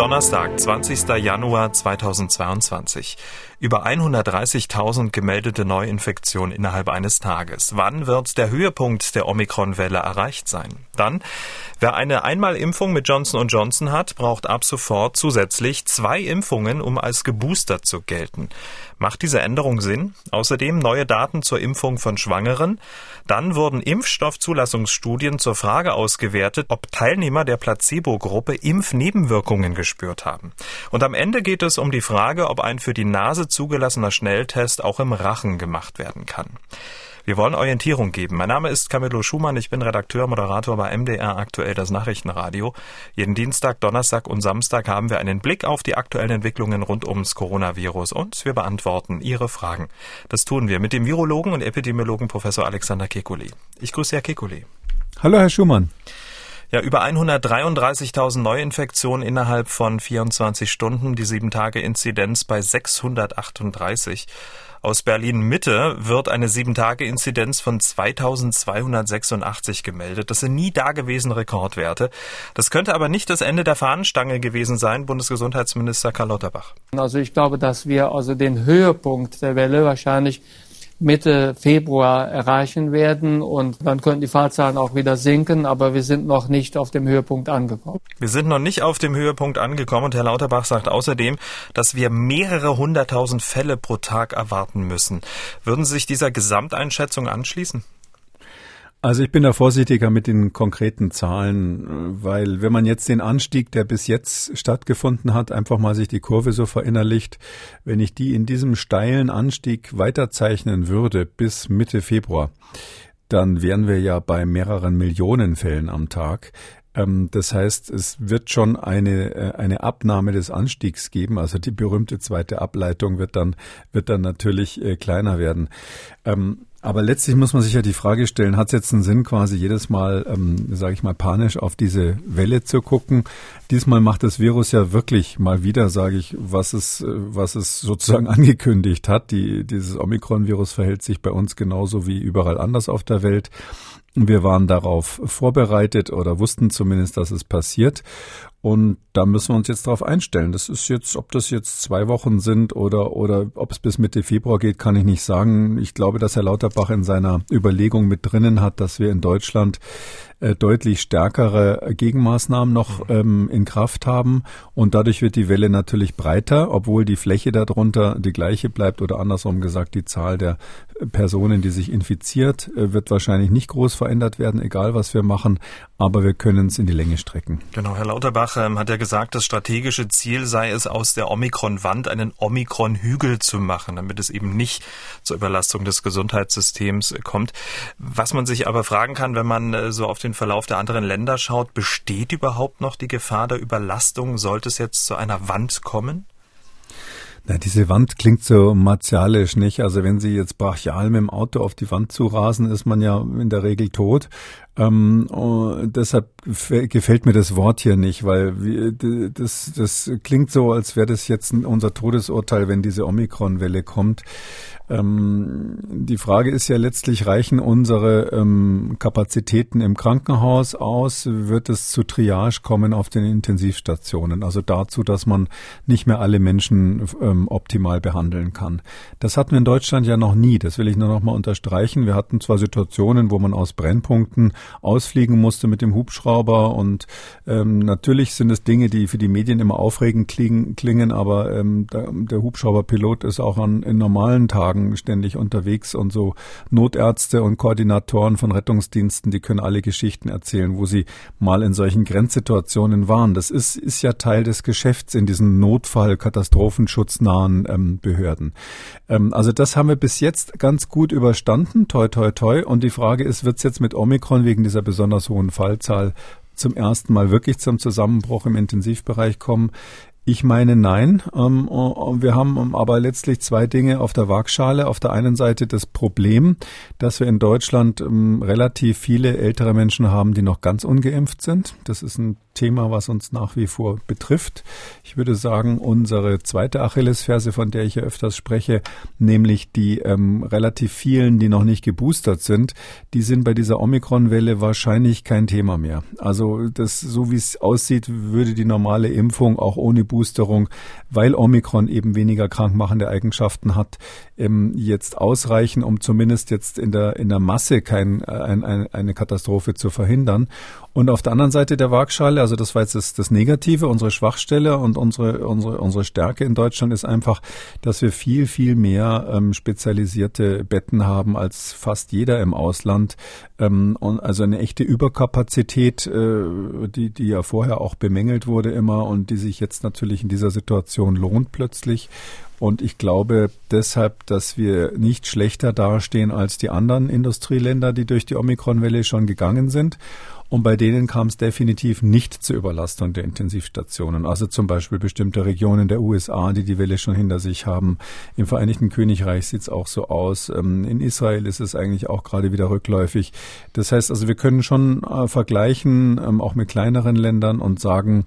Donnerstag, 20. Januar 2022. Über 130.000 gemeldete Neuinfektionen innerhalb eines Tages. Wann wird der Höhepunkt der Omikron-Welle erreicht sein? Dann, wer eine Einmalimpfung mit Johnson Johnson hat, braucht ab sofort zusätzlich zwei Impfungen, um als geboostert zu gelten. Macht diese Änderung Sinn? Außerdem neue Daten zur Impfung von Schwangeren. Dann wurden Impfstoffzulassungsstudien zur Frage ausgewertet, ob Teilnehmer der Placebo-Gruppe Impfnebenwirkungen gespürt haben. Und am Ende geht es um die Frage, ob ein für die Nase zugelassener Schnelltest auch im Rachen gemacht werden kann. Wir wollen Orientierung geben. Mein Name ist Camillo Schumann. Ich bin Redakteur, Moderator bei MDR aktuell das Nachrichtenradio. Jeden Dienstag, Donnerstag und Samstag haben wir einen Blick auf die aktuellen Entwicklungen rund ums Coronavirus und wir beantworten Ihre Fragen. Das tun wir mit dem Virologen und Epidemiologen Professor Alexander Kekulé. Ich grüße Herr Kekulé. Hallo, Herr Schumann. Ja, über 133.000 Neuinfektionen innerhalb von 24 Stunden, die 7-Tage-Inzidenz bei 638. Aus Berlin Mitte wird eine 7-Tage-Inzidenz von 2286 gemeldet. Das sind nie dagewesene Rekordwerte. Das könnte aber nicht das Ende der Fahnenstange gewesen sein, Bundesgesundheitsminister Karl Lauterbach. Also ich glaube, dass wir also den Höhepunkt der Welle wahrscheinlich Mitte Februar erreichen werden und dann könnten die Fahrzahlen auch wieder sinken, aber wir sind noch nicht auf dem Höhepunkt angekommen. Wir sind noch nicht auf dem Höhepunkt angekommen und Herr Lauterbach sagt außerdem, dass wir mehrere hunderttausend Fälle pro Tag erwarten müssen. Würden Sie sich dieser Gesamteinschätzung anschließen? Also ich bin da vorsichtiger mit den konkreten Zahlen, weil wenn man jetzt den Anstieg, der bis jetzt stattgefunden hat, einfach mal sich die Kurve so verinnerlicht, wenn ich die in diesem steilen Anstieg weiterzeichnen würde bis Mitte Februar, dann wären wir ja bei mehreren Millionen Fällen am Tag. Ähm, das heißt, es wird schon eine, äh, eine Abnahme des Anstiegs geben. Also die berühmte zweite Ableitung wird dann, wird dann natürlich äh, kleiner werden. Aber letztlich muss man sich ja die Frage stellen, hat es jetzt einen Sinn, quasi jedes Mal, ähm, sage ich mal, panisch auf diese Welle zu gucken? Diesmal macht das Virus ja wirklich mal wieder, sage ich, was es, äh, was es sozusagen angekündigt hat. Die, dieses Omikron-Virus verhält sich bei uns genauso wie überall anders auf der Welt. Wir waren darauf vorbereitet oder wussten zumindest, dass es passiert. Und da müssen wir uns jetzt darauf einstellen. Das ist jetzt, ob das jetzt zwei Wochen sind oder, oder ob es bis Mitte Februar geht, kann ich nicht sagen. Ich glaube, dass Herr Lauterbach in seiner Überlegung mit drinnen hat, dass wir in Deutschland äh, deutlich stärkere Gegenmaßnahmen noch ähm, in Kraft haben. Und dadurch wird die Welle natürlich breiter, obwohl die Fläche darunter die gleiche bleibt oder andersrum gesagt, die Zahl der Personen, die sich infiziert, äh, wird wahrscheinlich nicht groß verändert werden, egal was wir machen. Aber wir können es in die Länge strecken. Genau, Herr Lauterbach ähm, hat ja gesagt, das strategische Ziel sei es, aus der Omikron-Wand einen Omikron-Hügel zu machen, damit es eben nicht zur Überlastung des Gesundheitssystems kommt. Was man sich aber fragen kann, wenn man äh, so auf den Verlauf der anderen Länder schaut, besteht überhaupt noch die Gefahr der Überlastung? Sollte es jetzt zu einer Wand kommen? Na, diese Wand klingt so martialisch, nicht? Also wenn Sie jetzt brachial mit dem Auto auf die Wand zurasen, ist man ja in der Regel tot. Ähm, deshalb gefällt mir das Wort hier nicht, weil wir, das, das klingt so, als wäre das jetzt unser Todesurteil, wenn diese Omikron-Welle kommt. Ähm, die Frage ist ja letztlich, reichen unsere ähm, Kapazitäten im Krankenhaus aus? Wird es zu Triage kommen auf den Intensivstationen? Also dazu, dass man nicht mehr alle Menschen ähm, optimal behandeln kann. Das hatten wir in Deutschland ja noch nie. Das will ich nur noch mal unterstreichen. Wir hatten zwar Situationen, wo man aus Brennpunkten ausfliegen musste mit dem Hubschrauber und ähm, natürlich sind es Dinge, die für die Medien immer aufregend klingen, klingen aber ähm, der, der Hubschrauberpilot ist auch an in normalen Tagen ständig unterwegs und so Notärzte und Koordinatoren von Rettungsdiensten, die können alle Geschichten erzählen, wo sie mal in solchen Grenzsituationen waren. Das ist, ist ja Teil des Geschäfts in diesen Notfall, katastrophenschutznahen ähm, Behörden. Ähm, also das haben wir bis jetzt ganz gut überstanden, toi toi toi. Und die Frage ist, wird es jetzt mit Omikron wegen dieser besonders hohen Fallzahl zum ersten Mal wirklich zum Zusammenbruch im Intensivbereich kommen. Ich meine nein. Ähm, äh, wir haben aber letztlich zwei Dinge auf der Waagschale. Auf der einen Seite das Problem, dass wir in Deutschland ähm, relativ viele ältere Menschen haben, die noch ganz ungeimpft sind. Das ist ein Thema, was uns nach wie vor betrifft. Ich würde sagen, unsere zweite Achillesferse, von der ich ja öfters spreche, nämlich die ähm, relativ vielen, die noch nicht geboostert sind, die sind bei dieser Omikron-Welle wahrscheinlich kein Thema mehr. Also das, so wie es aussieht, würde die normale Impfung auch ohne Boosterung, weil Omikron eben weniger krankmachende Eigenschaften hat, ähm, jetzt ausreichen, um zumindest jetzt in der, in der Masse kein, äh, ein, ein, eine Katastrophe zu verhindern. Und auf der anderen Seite der Waagschale, also das war jetzt das, das Negative, unsere Schwachstelle und unsere, unsere, unsere Stärke in Deutschland ist einfach, dass wir viel, viel mehr ähm, spezialisierte Betten haben als fast jeder im Ausland. Ähm, und also eine echte Überkapazität, äh, die, die ja vorher auch bemängelt wurde immer und die sich jetzt natürlich in dieser Situation lohnt plötzlich. Und ich glaube deshalb, dass wir nicht schlechter dastehen als die anderen Industrieländer, die durch die Omikronwelle schon gegangen sind. Und bei denen kam es definitiv nicht zur Überlastung der Intensivstationen. Also zum Beispiel bestimmte Regionen der USA, die die Welle schon hinter sich haben. Im Vereinigten Königreich sieht es auch so aus. Ähm, in Israel ist es eigentlich auch gerade wieder rückläufig. Das heißt also, wir können schon äh, vergleichen, ähm, auch mit kleineren Ländern und sagen,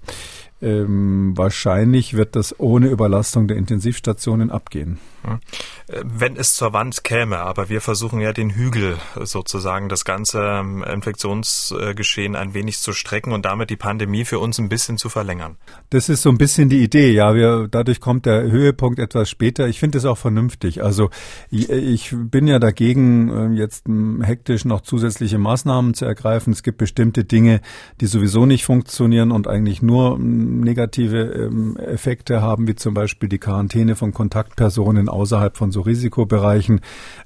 ähm, wahrscheinlich wird das ohne Überlastung der Intensivstationen abgehen. Äh, wenn es zur Wand käme, aber wir versuchen ja den Hügel sozusagen, das ganze ähm, Infektionsgeschehen ein wenig zu strecken und damit die Pandemie für uns ein bisschen zu verlängern. Das ist so ein bisschen die Idee, ja. Wir, dadurch kommt der Höhepunkt etwas später. Ich finde es auch vernünftig. Also ich, ich bin ja dagegen, ähm, jetzt ähm, hektisch noch zusätzliche Maßnahmen zu ergreifen. Es gibt bestimmte Dinge, die sowieso nicht funktionieren und eigentlich nur negative Effekte haben, wie zum Beispiel die Quarantäne von Kontaktpersonen außerhalb von so Risikobereichen.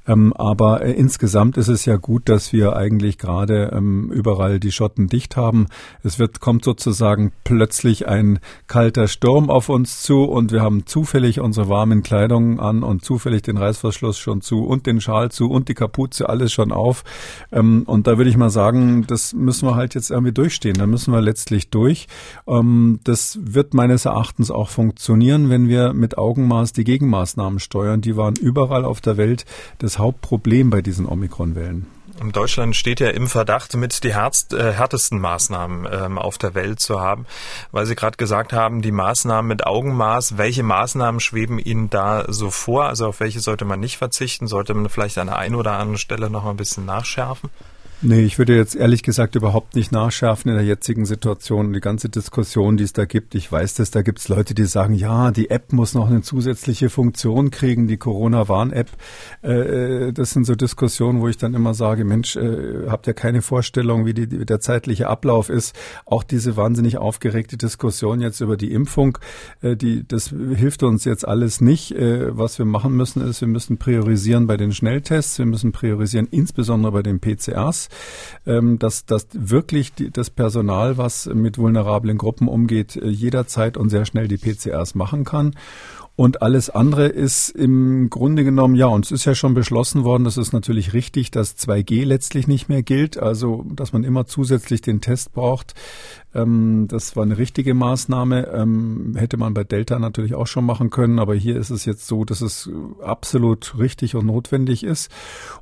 Ähm, aber äh, insgesamt ist es ja gut, dass wir eigentlich gerade ähm, überall die Schotten dicht haben. Es wird, kommt sozusagen plötzlich ein kalter Sturm auf uns zu und wir haben zufällig unsere warmen Kleidung an und zufällig den Reißverschluss schon zu und den Schal zu und die Kapuze, alles schon auf. Ähm, und da würde ich mal sagen, das müssen wir halt jetzt irgendwie durchstehen. Da müssen wir letztlich durch. Ähm, das wird meines Erachtens auch funktionieren, wenn wir mit Augenmaß die Gegenmaßnahmen steuern steuern, die waren überall auf der Welt das Hauptproblem bei diesen Omikron-Wellen. Deutschland steht ja im Verdacht, mit die härtst, äh, härtesten Maßnahmen ähm, auf der Welt zu haben, weil Sie gerade gesagt haben, die Maßnahmen mit Augenmaß. Welche Maßnahmen schweben Ihnen da so vor? Also auf welche sollte man nicht verzichten? Sollte man vielleicht an der einen oder anderen Stelle noch ein bisschen nachschärfen? Nee, ich würde jetzt ehrlich gesagt überhaupt nicht nachschärfen in der jetzigen Situation. Die ganze Diskussion, die es da gibt, ich weiß das, da gibt es Leute, die sagen, ja, die App muss noch eine zusätzliche Funktion kriegen, die Corona-Warn-App. Äh, äh, das sind so Diskussionen, wo ich dann immer sage, Mensch, äh, habt ihr keine Vorstellung, wie, die, der zeitliche Ablauf ist? Auch diese wahnsinnig aufgeregte Diskussion jetzt über die Impfung, die, das hilft uns jetzt alles nicht. Was wir machen müssen, ist, wir müssen priorisieren bei den Schnelltests, wir müssen priorisieren insbesondere bei den PCRs ähm, dass, dass wirklich die, das Personal, was mit vulnerablen Gruppen umgeht, äh, jederzeit und sehr schnell die PCRs machen kann. Und alles andere ist im Grunde genommen, ja, und es ist ja schon beschlossen worden, das ist natürlich richtig, dass 2G letztlich nicht mehr gilt, also dass man immer zusätzlich den Test braucht. Ähm, das war eine richtige Maßnahme. Ähm, hätte man bei Delta natürlich auch schon machen können, aber hier ist es jetzt so, dass es absolut richtig und notwendig ist.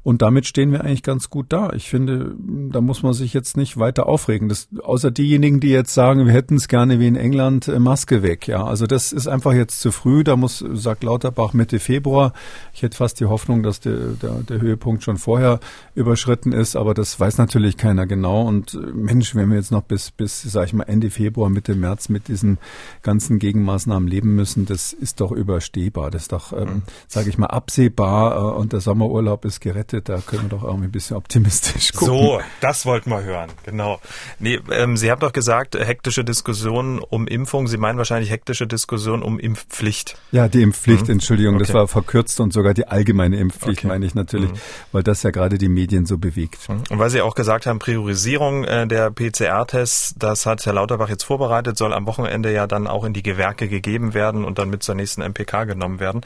Und damit stehen wir eigentlich ganz gut da. Ich finde, da muss man sich jetzt nicht weiter aufregen. Das, außer diejenigen, die jetzt sagen, wir hätten es gerne wie in England äh, Maske weg. Ja, also das ist einfach jetzt zu früh. Da muss, sagt Lauterbach, Mitte Februar. Ich hätte fast die Hoffnung, dass der, der, der Höhepunkt schon vorher überschritten ist, aber das weiß natürlich keiner genau. Und äh, Mensch, wenn wir jetzt noch bis, bis sag ich mal, Ende Februar, Mitte März mit diesen ganzen Gegenmaßnahmen leben müssen, das ist doch überstehbar. Das ist doch, ähm, mhm. sage ich mal, absehbar äh, und der Sommerurlaub ist gerettet. Da können wir doch irgendwie ein bisschen optimistisch gucken. So, das wollten wir hören, genau. Nee, ähm, Sie haben doch gesagt, hektische Diskussionen um Impfung. Sie meinen wahrscheinlich hektische Diskussionen um Impfpflicht. Ja, Ja, die Impfpflicht, mhm. Entschuldigung, okay. das war verkürzt und sogar die allgemeine Impfpflicht okay. meine ich natürlich, mhm. weil das ja gerade die Medien so bewegt. Mhm. Und weil Sie auch gesagt haben, Priorisierung äh, der PCR-Tests, das hat Herr Lauterbach jetzt vorbereitet, soll am Wochenende ja dann auch in die Gewerke gegeben werden und dann mit zur nächsten MPK genommen werden.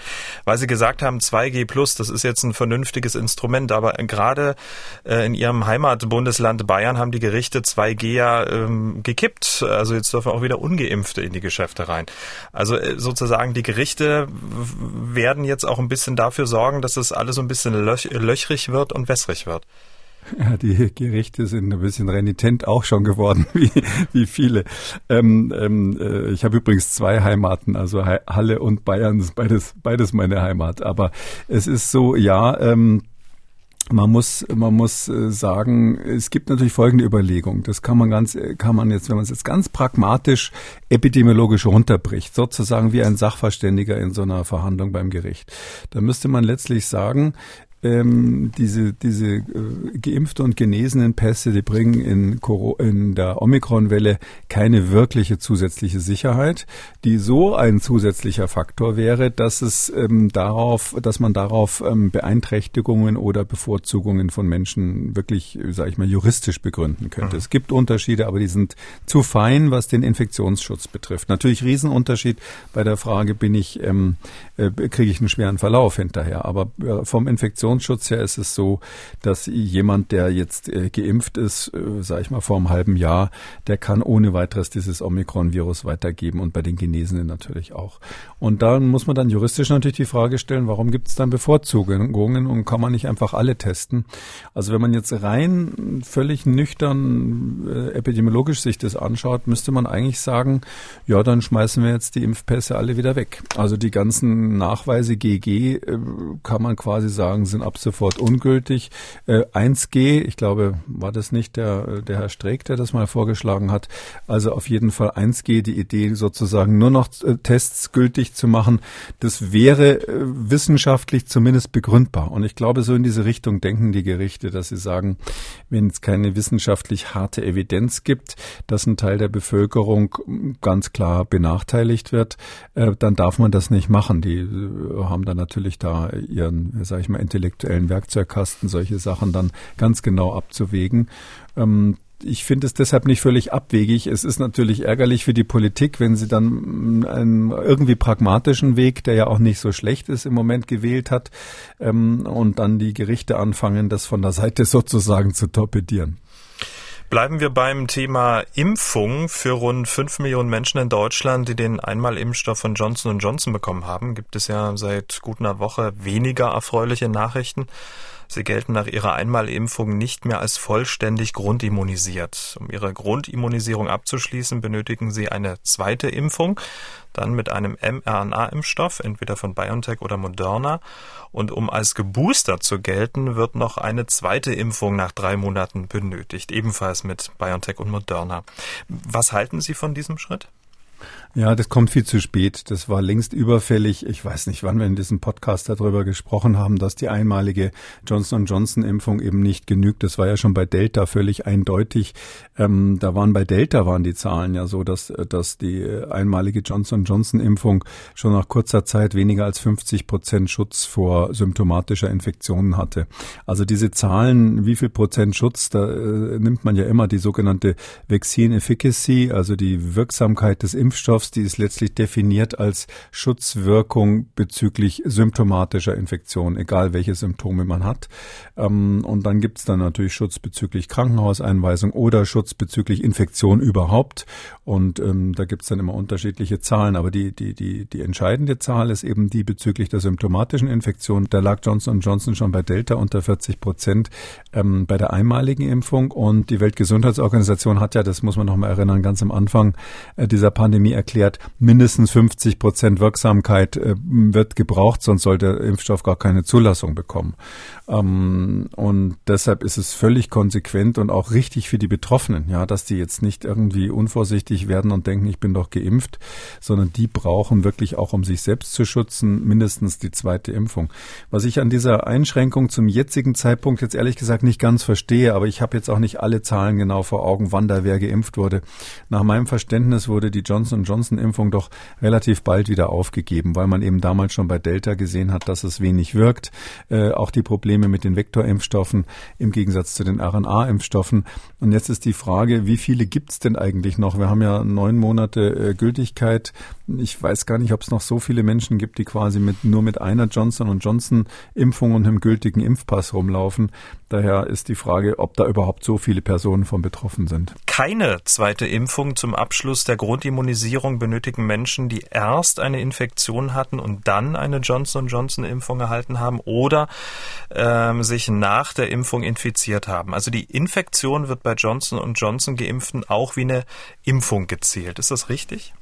Weil Sie gesagt haben, 2G Plus, das ist jetzt ein vernünftiges Instrument, aber gerade äh, in Ihrem Heimatbundesland Bayern haben die Gerichte 2G ja ähm, gekippt. Also jetzt dürfen auch wieder Ungeimpfte in die Geschäfte rein. Also äh, sozusagen die Gerichte werden jetzt auch ein bisschen dafür sorgen, dass es alles so ein bisschen löch löchrig wird und wässrig wird. Ja, die Gerichte sind ein bisschen renitent auch schon geworden, wie, wie viele. Ähm, ähm, äh, ich habe übrigens zwei Heimaten, also Halle und Bayern, beides, beides meine Heimat. Aber es ist so, ja, ähm, man muss, man muss äh, sagen, es gibt natürlich folgende Überlegung. Das kann man ganz, kann man jetzt, wenn man es jetzt ganz pragmatisch epidemiologisch runterbricht, sozusagen wie ein Sachverständiger in so einer Verhandlung beim Gericht. Da müsste man letztlich sagen, ähm, diese, diese äh, geimpfte und genesenen Pässe, die bringen in, in der Omikron-Welle keine wirkliche zusätzliche Sicherheit, die so ein zusätzlicher Faktor wäre, dass es ähm, darauf, dass man darauf ähm, Beeinträchtigungen oder Bevorzugungen von Menschen wirklich, sage ich mal, juristisch begründen könnte. Mhm. Es gibt Unterschiede, aber die sind zu fein, was den Infektionsschutz betrifft. Natürlich Riesenunterschied bei der Frage, bin ich, ähm, äh, kriege ich einen schweren Verlauf hinterher, aber äh, vom Infektionsschutz Infektionsschutz her ist es so, dass jemand, der jetzt äh, geimpft ist, äh, sage ich mal vor einem halben Jahr, der kann ohne weiteres dieses Omikron-Virus weitergeben und bei den Genesenen natürlich auch. Und da muss man dann juristisch natürlich die Frage stellen, warum gibt es dann Bevorzugungen und kann man nicht einfach alle testen? Also wenn man jetzt rein völlig nüchtern äh, epidemiologisch sich das anschaut, müsste man eigentlich sagen, ja, dann schmeißen wir jetzt die Impfpässe alle wieder weg. Also die ganzen Nachweise GG äh, kann man quasi sagen, sind ab sofort ungültig. Äh, 1G, ich glaube, war das nicht der, der Herr Streeck, der das mal vorgeschlagen hat. Also auf jeden Fall 1G, die Idee sozusagen nur noch äh, Tests gültig zu machen, das wäre äh, wissenschaftlich zumindest begründbar. Und ich glaube, so in diese Richtung denken die Gerichte, dass sie sagen, wenn es keine wissenschaftlich harte Evidenz gibt, dass ein Teil der Bevölkerung ganz klar benachteiligt wird, äh, dann darf man das nicht machen. Die äh, haben dann natürlich da ihren, sage ich mal, intellektuellen Werkzeugkasten, solche Sachen dann ganz genau abzuwägen. Ähm, ich finde es deshalb nicht völlig abwegig. Es ist natürlich ärgerlich für die Politik, wenn sie dann einen irgendwie pragmatischen Weg, der ja auch nicht so schlecht ist, im Moment gewählt hat, ähm, und dann die Gerichte anfangen, das von der Seite sozusagen zu torpedieren. Bleiben wir beim Thema Impfung. Für rund fünf Millionen Menschen in Deutschland, die den Einmalimpfstoff von Johnson Johnson bekommen haben, gibt es ja seit gut einer Woche weniger erfreuliche Nachrichten. Sie gelten nach ihrer Einmalimpfung nicht mehr als vollständig grundimmunisiert. Um ihre Grundimmunisierung abzuschließen, benötigen sie eine zweite Impfung, dann mit einem mRNA-Impfstoff, entweder von BioNTech oder Moderna. Und um als Gebooster zu gelten, wird noch eine zweite Impfung nach drei Monaten benötigt, ebenfalls mit BioNTech und Moderna. Was halten Sie von diesem Schritt? Ja, das kommt viel zu spät. Das war längst überfällig. Ich weiß nicht, wann wir in diesem Podcast darüber gesprochen haben, dass die einmalige Johnson Johnson Impfung eben nicht genügt. Das war ja schon bei Delta völlig eindeutig. Ähm, da waren bei Delta waren die Zahlen ja so, dass, dass die einmalige Johnson Johnson Impfung schon nach kurzer Zeit weniger als 50 Prozent Schutz vor symptomatischer Infektionen hatte. Also diese Zahlen, wie viel Prozent Schutz, da äh, nimmt man ja immer die sogenannte Vaccine Efficacy, also die Wirksamkeit des Impfstoffs Impfstoffs, die ist letztlich definiert als Schutzwirkung bezüglich symptomatischer Infektion, egal welche Symptome man hat. Ähm, und dann gibt es dann natürlich Schutz bezüglich Krankenhauseinweisung oder Schutz bezüglich Infektion überhaupt. Und ähm, da gibt es dann immer unterschiedliche Zahlen. Aber die, die, die, die entscheidende Zahl ist eben die bezüglich der symptomatischen Infektion. Da lag Johnson Johnson schon bei Delta unter 40 Prozent ähm, bei der einmaligen Impfung. Und die Weltgesundheitsorganisation hat ja, das muss man nochmal erinnern, ganz am Anfang äh, dieser Pandemie erklärt, erklärt, mindestens 50 Prozent Wirksamkeit äh, wird gebraucht, sonst soll der Impfstoff gar keine Zulassung bekommen. Ähm, und deshalb ist es völlig konsequent und auch richtig für die Betroffenen, ja, dass die jetzt nicht irgendwie unvorsichtig werden und denken, ich bin doch geimpft, sondern die brauchen wirklich auch, um sich selbst zu schützen, mindestens die zweite Impfung. Was ich an dieser Einschränkung zum jetzigen Zeitpunkt jetzt ehrlich gesagt nicht ganz verstehe, aber ich habe jetzt auch nicht alle Zahlen genau vor Augen, wann da wer geimpft wurde. Nach meinem Verständnis wurde die Johnson Johnson Impfung doch relativ bald wieder aufgegeben, weil man eben damals schon bei Delta gesehen hat, dass es wenig wirkt. Äh, auch die Probleme mit den Vektorimpfstoffen im Gegensatz zu den RNA-Impfstoffen. Und jetzt ist die Frage, wie viele gibt es denn eigentlich noch? Wir haben ja neun Monate äh, Gültigkeit. Ich weiß gar nicht, ob es noch so viele Menschen gibt, die quasi mit, nur mit einer Johnson Johnson Impfung und einem gültigen Impfpass rumlaufen. Daher ist die Frage, ob da überhaupt so viele Personen von betroffen sind. Keine zweite Impfung zum Abschluss der Grundimmunisierung benötigen Menschen, die erst eine Infektion hatten und dann eine Johnson Johnson Impfung erhalten haben oder ähm, sich nach der Impfung infiziert haben. Also die Infektion wird bei Johnson Johnson Geimpften auch wie eine Impfung gezählt. Ist das richtig?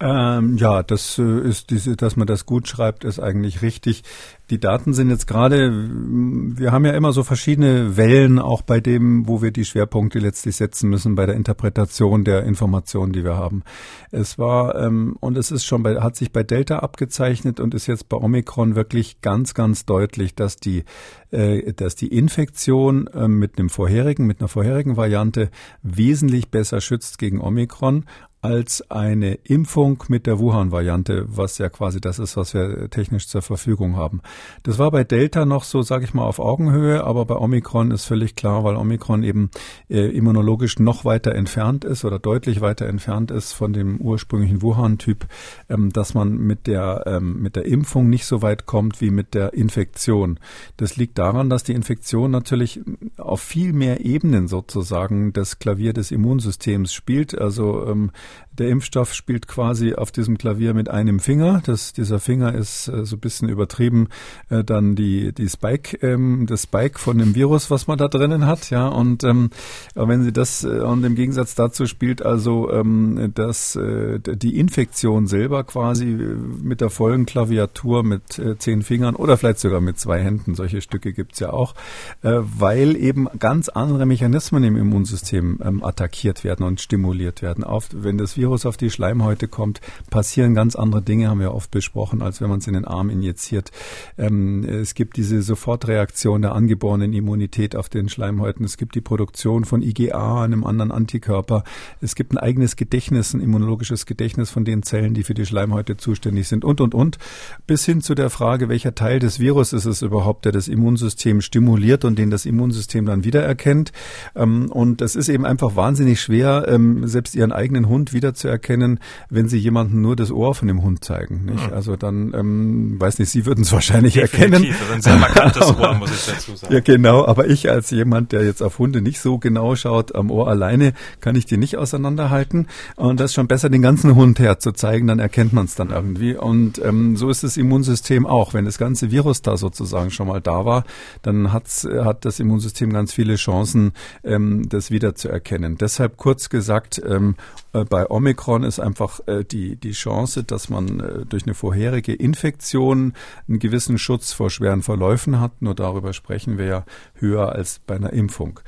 Ähm, ja, das äh, ist diese, dass man das gut schreibt, ist eigentlich richtig. Die Daten sind jetzt gerade, wir haben ja immer so verschiedene Wellen, auch bei dem, wo wir die Schwerpunkte letztlich setzen müssen, bei der Interpretation der Informationen, die wir haben. Es war, ähm, und es ist schon bei, hat sich bei Delta abgezeichnet und ist jetzt bei Omikron wirklich ganz, ganz deutlich, dass die, äh, dass die Infektion äh, mit einem vorherigen, mit einer vorherigen Variante wesentlich besser schützt gegen Omikron als eine Impfung mit der Wuhan-Variante, was ja quasi das ist, was wir technisch zur Verfügung haben. Das war bei Delta noch so, sage ich mal, auf Augenhöhe, aber bei Omikron ist völlig klar, weil Omikron eben äh, immunologisch noch weiter entfernt ist oder deutlich weiter entfernt ist von dem ursprünglichen Wuhan-Typ, ähm, dass man mit der ähm, mit der Impfung nicht so weit kommt wie mit der Infektion. Das liegt daran, dass die Infektion natürlich auf viel mehr Ebenen sozusagen das Klavier des Immunsystems spielt. Also ähm, der Impfstoff spielt quasi auf diesem Klavier mit einem Finger. Das, dieser Finger ist äh, so ein bisschen übertrieben. Äh, dann die, die Spike, ähm, das Spike von dem Virus, was man da drinnen hat. Ja, und ähm, wenn Sie das äh, und im Gegensatz dazu spielt also ähm, dass äh, die Infektion selber quasi äh, mit der vollen Klaviatur mit äh, zehn Fingern oder vielleicht sogar mit zwei Händen. Solche Stücke gibt's ja auch, äh, weil eben ganz andere Mechanismen im Immunsystem ähm, attackiert werden und stimuliert werden. Oft, wenn das Virus auf die Schleimhäute kommt, passieren ganz andere Dinge, haben wir oft besprochen, als wenn man es in den Arm injiziert. Ähm, es gibt diese Sofortreaktion der angeborenen Immunität auf den Schleimhäuten. Es gibt die Produktion von IgA, einem anderen Antikörper. Es gibt ein eigenes Gedächtnis, ein immunologisches Gedächtnis von den Zellen, die für die Schleimhäute zuständig sind und, und, und. Bis hin zu der Frage, welcher Teil des Virus ist es überhaupt, der das Immunsystem stimuliert und den das Immunsystem dann wiedererkennt. Ähm, und das ist eben einfach wahnsinnig schwer, ähm, selbst ihren eigenen Hund wiederzuerkennen, wenn Sie jemanden nur das Ohr von dem Hund zeigen. Nicht? Mhm. Also dann, ähm, weiß nicht, Sie würden es wahrscheinlich Definitiv, erkennen. Ein sehr markantes Ohr, muss ich dazu sagen. Ja, genau. Aber ich als jemand, der jetzt auf Hunde nicht so genau schaut, am Ohr alleine, kann ich die nicht auseinanderhalten. Und das ist schon besser, den ganzen Hund herzuzeigen, dann erkennt man es dann irgendwie. Und ähm, so ist das Immunsystem auch. Wenn das ganze Virus da sozusagen schon mal da war, dann hat's, hat das Immunsystem ganz viele Chancen, ähm, das wiederzuerkennen. Deshalb kurz gesagt, ähm, äh, bei Omikron ist einfach äh, die, die Chance, dass man äh, durch eine vorherige Infektion einen gewissen Schutz vor schweren Verläufen hat. Nur darüber sprechen wir ja höher als bei einer Impfung.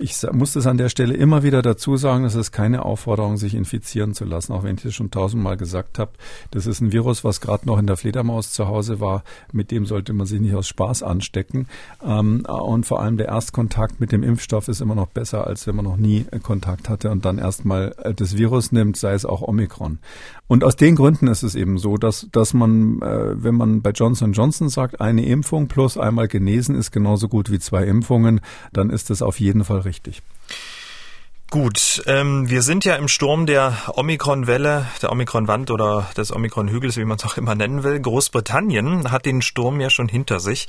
Ich muss das an der Stelle immer wieder dazu sagen, das ist keine Aufforderung, sich infizieren zu lassen, auch wenn ich das schon tausendmal gesagt habe. Das ist ein Virus, was gerade noch in der Fledermaus zu Hause war. Mit dem sollte man sich nicht aus Spaß anstecken. Ähm, und vor allem der Erstkontakt mit dem Impfstoff ist immer noch besser, als wenn man noch nie Kontakt hatte und dann erstmal äh, das Virus nimmt, sei es auch Omikron. Und aus den Gründen ist es eben so, dass, dass man, äh, wenn man bei Johnson Johnson sagt, eine Impfung plus einmal genesen ist genauso gut wie zwei Impfungen, dann ist das auf jeden Fall richtig. Gut, ähm, wir sind ja im Sturm der Omikron-Welle, der Omikron-Wand oder des Omikron-Hügels, wie man es auch immer nennen will. Großbritannien hat den Sturm ja schon hinter sich.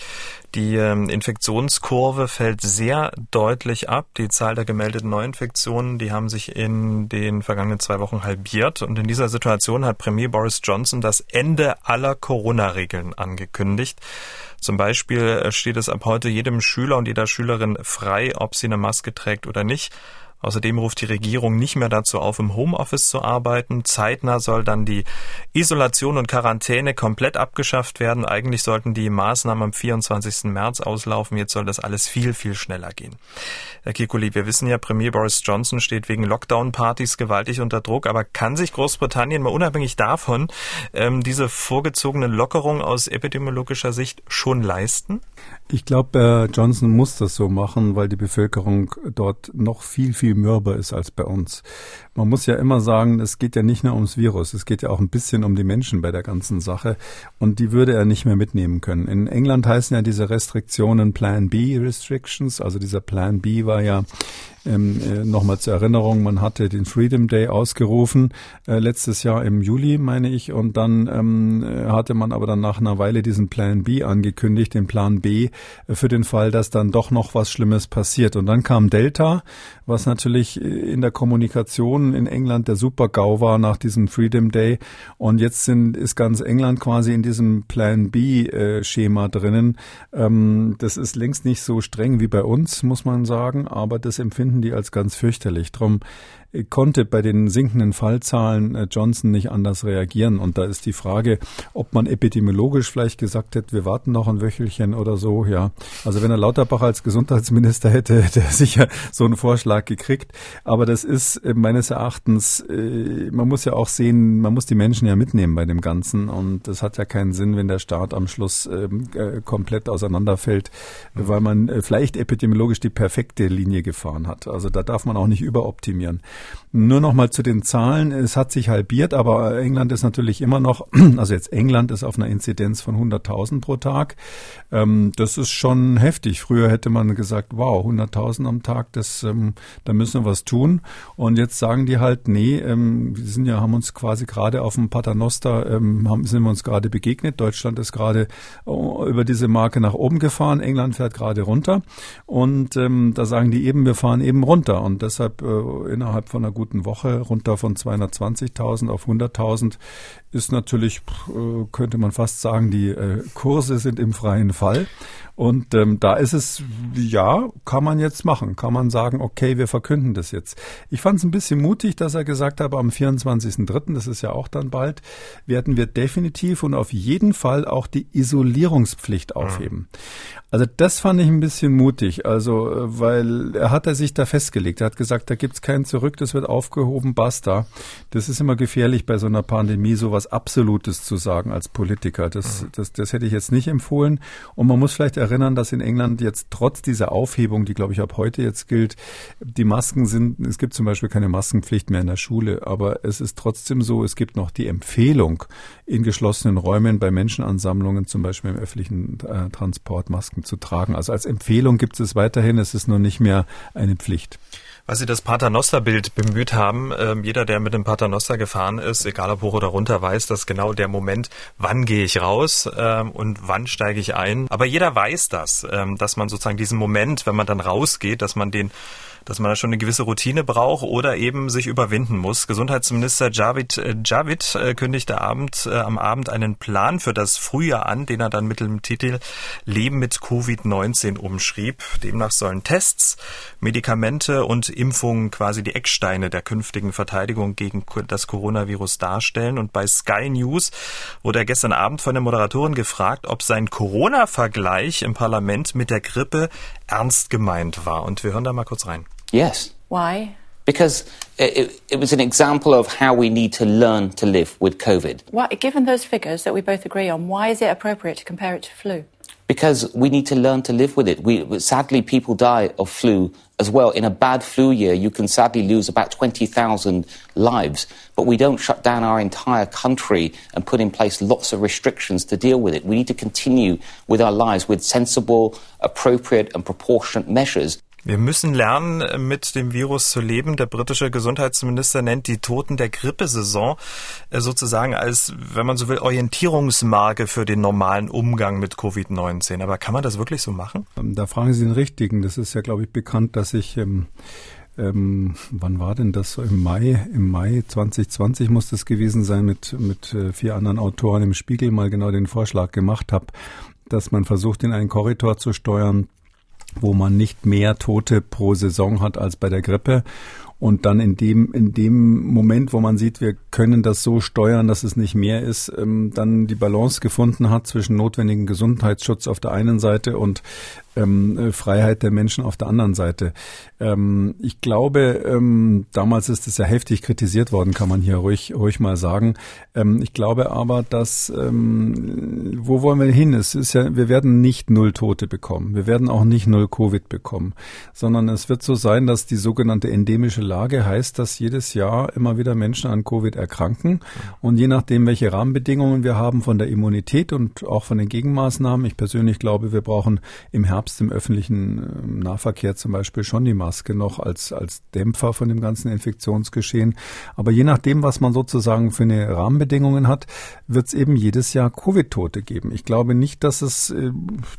Die ähm, Infektionskurve fällt sehr deutlich ab. Die Zahl der gemeldeten Neuinfektionen, die haben sich in den vergangenen zwei Wochen halbiert. Und in dieser Situation hat Premier Boris Johnson das Ende aller Corona-Regeln angekündigt. Zum Beispiel äh, steht es ab heute jedem Schüler und jeder Schülerin frei, ob sie eine Maske trägt oder nicht. Außerdem ruft die Regierung nicht mehr dazu auf, im Homeoffice zu arbeiten. Zeitnah soll dann die Isolation und Quarantäne komplett abgeschafft werden. Eigentlich sollten die Maßnahmen am 24. März auslaufen. Jetzt soll das alles viel, viel schneller gehen. Herr Kikuli, wir wissen ja, Premier Boris Johnson steht wegen Lockdown-Partys gewaltig unter Druck. Aber kann sich Großbritannien mal unabhängig davon ähm, diese vorgezogene Lockerung aus epidemiologischer Sicht schon leisten? Ich glaube, äh, Johnson muss das so machen, weil die Bevölkerung dort noch viel, viel mürber ist als bei uns. Man muss ja immer sagen, es geht ja nicht nur ums Virus, es geht ja auch ein bisschen um die Menschen bei der ganzen Sache. Und die würde er nicht mehr mitnehmen können. In England heißen ja diese Restriktionen Plan B Restrictions. Also dieser Plan B war ja ähm, äh, Nochmal zur Erinnerung, man hatte den Freedom Day ausgerufen, äh, letztes Jahr im Juli, meine ich, und dann ähm, äh, hatte man aber dann nach einer Weile diesen Plan B angekündigt, den Plan B äh, für den Fall, dass dann doch noch was Schlimmes passiert. Und dann kam Delta, was natürlich äh, in der Kommunikation in England der Super-GAU war nach diesem Freedom Day. Und jetzt sind, ist ganz England quasi in diesem Plan B-Schema äh, drinnen. Ähm, das ist längst nicht so streng wie bei uns, muss man sagen, aber das empfinden die als ganz fürchterlich. Drum konnte bei den sinkenden Fallzahlen äh, Johnson nicht anders reagieren. Und da ist die Frage, ob man epidemiologisch vielleicht gesagt hätte, wir warten noch ein Wöchelchen oder so. Ja, also wenn er Lauterbach als Gesundheitsminister hätte, hätte er sicher so einen Vorschlag gekriegt. Aber das ist äh, meines Erachtens, äh, man muss ja auch sehen, man muss die Menschen ja mitnehmen bei dem Ganzen. Und das hat ja keinen Sinn, wenn der Staat am Schluss ähm, komplett auseinanderfällt, weil man vielleicht epidemiologisch die perfekte Linie gefahren hat. Also da darf man auch nicht überoptimieren. Nur noch mal zu den Zahlen. Es hat sich halbiert, aber England ist natürlich immer noch, also jetzt England ist auf einer Inzidenz von 100.000 pro Tag. Ähm, das ist schon heftig. Früher hätte man gesagt, wow, 100.000 am Tag, das, ähm, da müssen wir was tun. Und jetzt sagen die halt, nee, ähm, wir sind ja, haben uns quasi gerade auf dem Paternoster, ähm, haben, sind wir uns gerade begegnet. Deutschland ist gerade oh, über diese Marke nach oben gefahren. England fährt gerade runter. Und ähm, da sagen die eben, wir fahren eben runter. Und deshalb äh, innerhalb von einer guten Woche runter von 220.000 auf 100.000 ist natürlich, äh, könnte man fast sagen, die äh, Kurse sind im freien Fall. Und ähm, da ist es, ja, kann man jetzt machen. Kann man sagen, okay, wir verkünden das jetzt. Ich fand es ein bisschen mutig, dass er gesagt hat, am 24.03., das ist ja auch dann bald, werden wir definitiv und auf jeden Fall auch die Isolierungspflicht aufheben. Also das fand ich ein bisschen mutig, also äh, weil er hat er sich da festgelegt. Er hat gesagt, da gibt's kein Zurück, das wird aufgehoben, basta. Das ist immer gefährlich bei so einer Pandemie, sowas Absolutes zu sagen als Politiker. Das, das, das hätte ich jetzt nicht empfohlen. Und man muss vielleicht erinnern, dass in England jetzt trotz dieser Aufhebung, die glaube ich ab heute jetzt gilt, die Masken sind, es gibt zum Beispiel keine Maskenpflicht mehr in der Schule, aber es ist trotzdem so, es gibt noch die Empfehlung, in geschlossenen Räumen bei Menschenansammlungen, zum Beispiel im öffentlichen äh, Transport, Masken zu tragen. Also als Empfehlung gibt es weiterhin, es ist nur nicht mehr eine Pflicht. Weil Sie das Paternoster-Bild bemüht haben, äh, jeder, der mit dem Paternoster gefahren ist, egal ob hoch oder runter, weiß, dass genau der Moment, wann gehe ich raus äh, und wann steige ich ein. Aber jeder weiß das, äh, dass man sozusagen diesen Moment, wenn man dann rausgeht, dass man den dass man da schon eine gewisse Routine braucht oder eben sich überwinden muss. Gesundheitsminister Javid äh, Javid äh, kündigte Abend, äh, am Abend einen Plan für das Frühjahr an, den er dann mit dem Titel Leben mit Covid-19 umschrieb. Demnach sollen Tests, Medikamente und Impfungen quasi die Ecksteine der künftigen Verteidigung gegen das Coronavirus darstellen. Und bei Sky News wurde er gestern Abend von der Moderatorin gefragt, ob sein Corona-Vergleich im Parlament mit der Grippe ernst gemeint war. Und wir hören da mal kurz rein. Yes. Why? Because it, it, was an example of how we need to learn to live with COVID. Why, given those figures that we both agree on, why is it appropriate to compare it to flu? Because we need to learn to live with it. We, sadly, people die of flu as well. In a bad flu year, you can sadly lose about 20,000 lives. But we don't shut down our entire country and put in place lots of restrictions to deal with it. We need to continue with our lives with sensible, appropriate, and proportionate measures. Wir müssen lernen, mit dem Virus zu leben. Der britische Gesundheitsminister nennt die Toten der Grippesaison äh, sozusagen als, wenn man so will, Orientierungsmarke für den normalen Umgang mit Covid-19. Aber kann man das wirklich so machen? Ähm, da fragen Sie den Richtigen. Das ist ja, glaube ich, bekannt, dass ich ähm, ähm, wann war denn das im Mai? Im Mai 2020 muss das gewesen sein, mit, mit äh, vier anderen Autoren im Spiegel mal genau den Vorschlag gemacht habe, dass man versucht, in einen Korridor zu steuern, wo man nicht mehr Tote pro Saison hat als bei der Grippe. und dann in dem, in dem Moment, wo man sieht, wir können das so steuern, dass es nicht mehr ist, ähm, dann die Balance gefunden hat zwischen notwendigen Gesundheitsschutz auf der einen Seite und ähm, äh, Freiheit der Menschen auf der anderen Seite. Ähm, ich glaube, ähm, damals ist es ja heftig kritisiert worden, kann man hier ruhig, ruhig mal sagen. Ähm, ich glaube aber, dass ähm, wo wollen wir hin? Es ist ja, wir werden nicht null Tote bekommen. Wir werden auch nicht null Covid bekommen, sondern es wird so sein, dass die sogenannte endemische Lage heißt, dass jedes Jahr immer wieder Menschen an Covid erkranken und je nachdem, welche Rahmenbedingungen wir haben von der Immunität und auch von den Gegenmaßnahmen. Ich persönlich glaube, wir brauchen im Herbst Herbst im öffentlichen ähm, Nahverkehr zum Beispiel schon die Maske noch als, als Dämpfer von dem ganzen Infektionsgeschehen. Aber je nachdem, was man sozusagen für eine Rahmenbedingungen hat, wird es eben jedes Jahr Covid-Tote geben. Ich glaube nicht, dass es äh,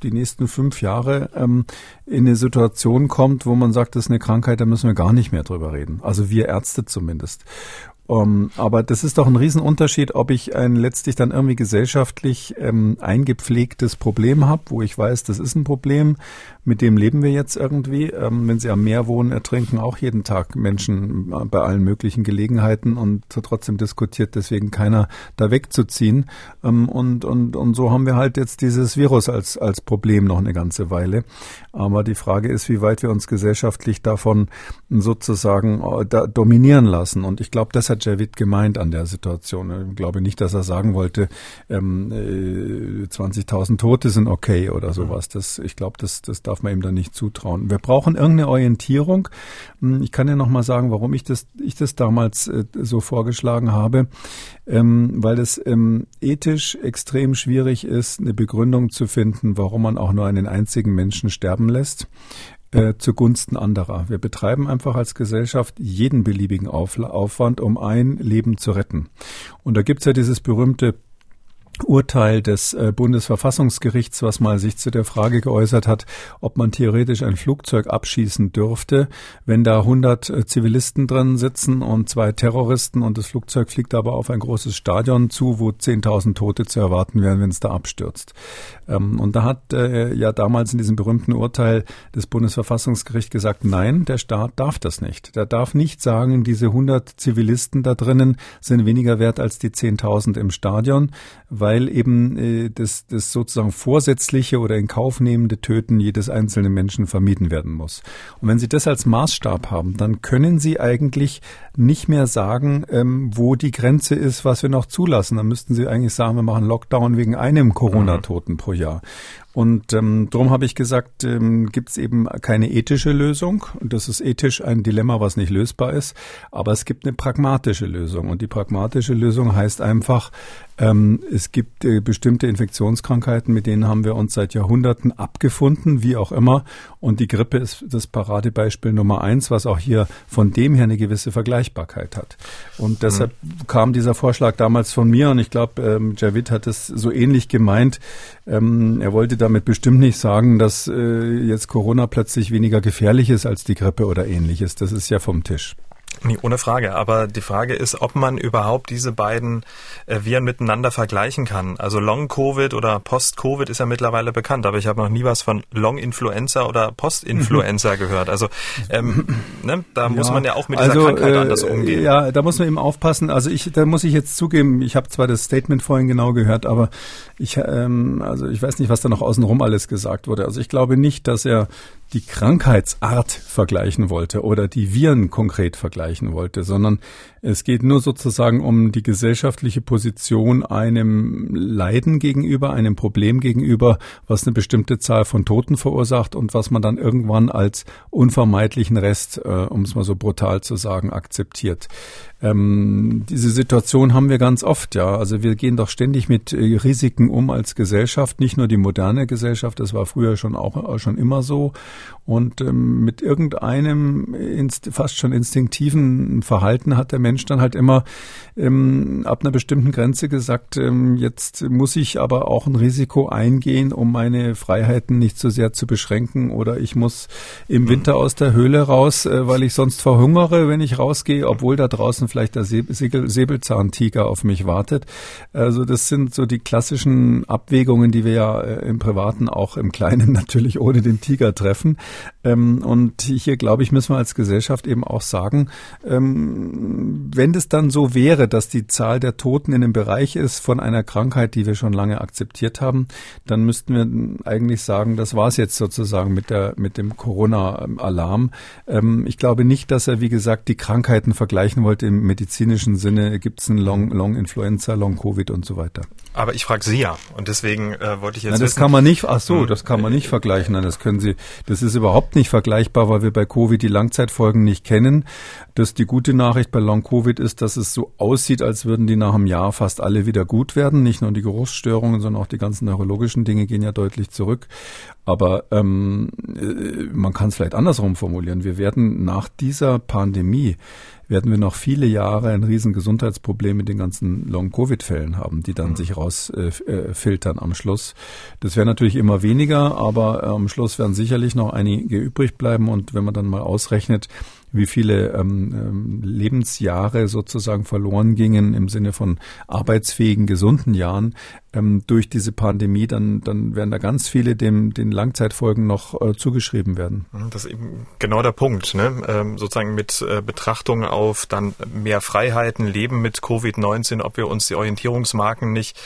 die nächsten fünf Jahre ähm, in eine Situation kommt, wo man sagt, das ist eine Krankheit, da müssen wir gar nicht mehr drüber reden. Also wir Ärzte zumindest. Um, ähm, aber das ist doch ein Riesenunterschied, ob ich ein letztlich dann irgendwie gesellschaftlich ähm, eingepflegtes Problem habe, wo ich weiß, das ist ein Problem, mit dem leben wir jetzt irgendwie. Ähm, wenn Sie am Meer wohnen, ertrinken auch jeden Tag Menschen bei allen möglichen Gelegenheiten und trotzdem diskutiert deswegen keiner da wegzuziehen. Ähm, und, und, und so haben wir halt jetzt dieses Virus als, als Problem noch eine ganze Weile. Aber die Frage ist, wie weit wir uns gesellschaftlich davon sozusagen äh, da dominieren lassen. Und ich glaube, das hat Javid gemeint an der Situation. Ich glaube nicht, dass er sagen wollte, ähm, äh, 20.000 Tote sind okay oder sowas. Das, ich glaube, das, das darf man ihm dann nicht zutrauen. Wir brauchen irgendeine Orientierung. Hm, ich kann ja noch mal sagen, warum ich das, ich das damals äh, so vorgeschlagen habe, ähm, weil es ähm, ethisch extrem schwierig ist, eine Begründung zu finden, warum man auch nur einen einzigen Menschen sterben lässt äh, zugunsten anderer. Wir betreiben einfach als Gesellschaft jeden beliebigen Aufwand, um ein Leben zu retten. Und da gibt's ja dieses berühmte Urteil des äh, Bundesverfassungsgerichts, was mal sich zu der Frage geäußert hat, ob man theoretisch ein Flugzeug abschießen dürfte, wenn da 100 äh, Zivilisten drin sitzen und zwei Terroristen und das Flugzeug fliegt aber auf ein großes Stadion zu, wo 10.000 Tote zu erwarten wären, wenn es da abstürzt. Ähm, und da hat äh, ja damals in diesem berühmten Urteil des Bundesverfassungsgerichts gesagt, nein, der Staat darf das nicht. Der darf nicht sagen, diese 100 Zivilisten da drinnen sind weniger wert als die 10.000 im Stadion, weil eben äh, das, das sozusagen vorsätzliche oder in Kauf nehmende Töten jedes einzelnen Menschen vermieden werden muss. Und wenn Sie das als Maßstab haben, dann können Sie eigentlich nicht mehr sagen, ähm, wo die Grenze ist, was wir noch zulassen. Dann müssten Sie eigentlich sagen, wir machen Lockdown wegen einem Corona-Toten pro Jahr. Und ähm, darum habe ich gesagt, ähm, gibt es eben keine ethische Lösung. Und das ist ethisch ein Dilemma, was nicht lösbar ist. Aber es gibt eine pragmatische Lösung. Und die pragmatische Lösung heißt einfach, ähm, es gibt äh, bestimmte Infektionskrankheiten, mit denen haben wir uns seit Jahrhunderten abgefunden, wie auch immer. Und die Grippe ist das Paradebeispiel Nummer eins, was auch hier von dem her eine gewisse Vergleichbarkeit hat. Und deshalb mhm. kam dieser Vorschlag damals von mir. Und ich glaube, ähm, Javid hat es so ähnlich gemeint. Ähm, er wollte damit bestimmt nicht sagen, dass äh, jetzt Corona plötzlich weniger gefährlich ist als die Grippe oder ähnliches. Das ist ja vom Tisch. Nee, ohne Frage. Aber die Frage ist, ob man überhaupt diese beiden äh, Viren miteinander vergleichen kann. Also Long-Covid oder Post-Covid ist ja mittlerweile bekannt, aber ich habe noch nie was von Long-Influenza oder Post-Influenza gehört. Also ähm, ne, da ja, muss man ja auch mit dieser also, Krankheit äh, anders umgehen. Ja, da muss man eben aufpassen. Also ich, da muss ich jetzt zugeben, ich habe zwar das Statement vorhin genau gehört, aber ich, ähm, also ich weiß nicht, was da noch außenrum alles gesagt wurde. Also ich glaube nicht, dass er die Krankheitsart vergleichen wollte oder die Viren konkret vergleichen wollte, sondern es geht nur sozusagen um die gesellschaftliche Position einem Leiden gegenüber, einem Problem gegenüber, was eine bestimmte Zahl von Toten verursacht und was man dann irgendwann als unvermeidlichen Rest, äh, um es mal so brutal zu sagen, akzeptiert. Ähm, diese Situation haben wir ganz oft, ja. Also wir gehen doch ständig mit äh, Risiken um als Gesellschaft, nicht nur die moderne Gesellschaft, das war früher schon auch schon immer so. Und ähm, mit irgendeinem fast schon instinktiven Verhalten hat der Mensch Mensch dann halt immer ähm, ab einer bestimmten Grenze gesagt, ähm, jetzt muss ich aber auch ein Risiko eingehen, um meine Freiheiten nicht so sehr zu beschränken oder ich muss im Winter aus der Höhle raus, äh, weil ich sonst verhungere, wenn ich rausgehe, obwohl da draußen vielleicht der Säbelzahntiger auf mich wartet. Also das sind so die klassischen Abwägungen, die wir ja äh, im Privaten auch im Kleinen natürlich ohne den Tiger treffen. Ähm, und hier, glaube ich, müssen wir als Gesellschaft eben auch sagen, ähm, wenn das dann so wäre, dass die Zahl der Toten in dem Bereich ist von einer Krankheit, die wir schon lange akzeptiert haben, dann müssten wir eigentlich sagen, das war es jetzt sozusagen mit der mit dem Corona-Alarm. Ähm, ich glaube nicht, dass er, wie gesagt, die Krankheiten vergleichen wollte im medizinischen Sinne. Gibt es ein Long, Long Influenza, Long Covid und so weiter. Aber ich frage Sie ja und deswegen äh, wollte ich jetzt. Na, das wissen, kann man nicht. Ach so, hm. das kann man nicht vergleichen. Nein, das können Sie. Das ist überhaupt nicht vergleichbar, weil wir bei Covid die Langzeitfolgen nicht kennen. Das die gute Nachricht bei Long Covid ist, dass es so aussieht, als würden die nach einem Jahr fast alle wieder gut werden. Nicht nur die Geruchsstörungen, sondern auch die ganzen neurologischen Dinge gehen ja deutlich zurück. Aber ähm, äh, man kann es vielleicht andersrum formulieren. Wir werden nach dieser Pandemie werden wir noch viele Jahre ein riesen Gesundheitsproblem mit den ganzen Long-Covid-Fällen haben, die dann mhm. sich rausfiltern äh, am Schluss. Das wäre natürlich immer weniger, aber äh, am Schluss werden sicherlich noch einige übrig bleiben. Und wenn man dann mal ausrechnet, wie viele ähm, ähm, Lebensjahre sozusagen verloren gingen im Sinne von arbeitsfähigen, gesunden Jahren ähm, durch diese Pandemie, dann, dann werden da ganz viele dem den Langzeitfolgen noch äh, zugeschrieben werden. Mhm, das ist eben genau der Punkt, ne? Ähm, sozusagen mit äh, Betrachtung auf dann mehr Freiheiten, Leben mit Covid-19, ob wir uns die Orientierungsmarken nicht,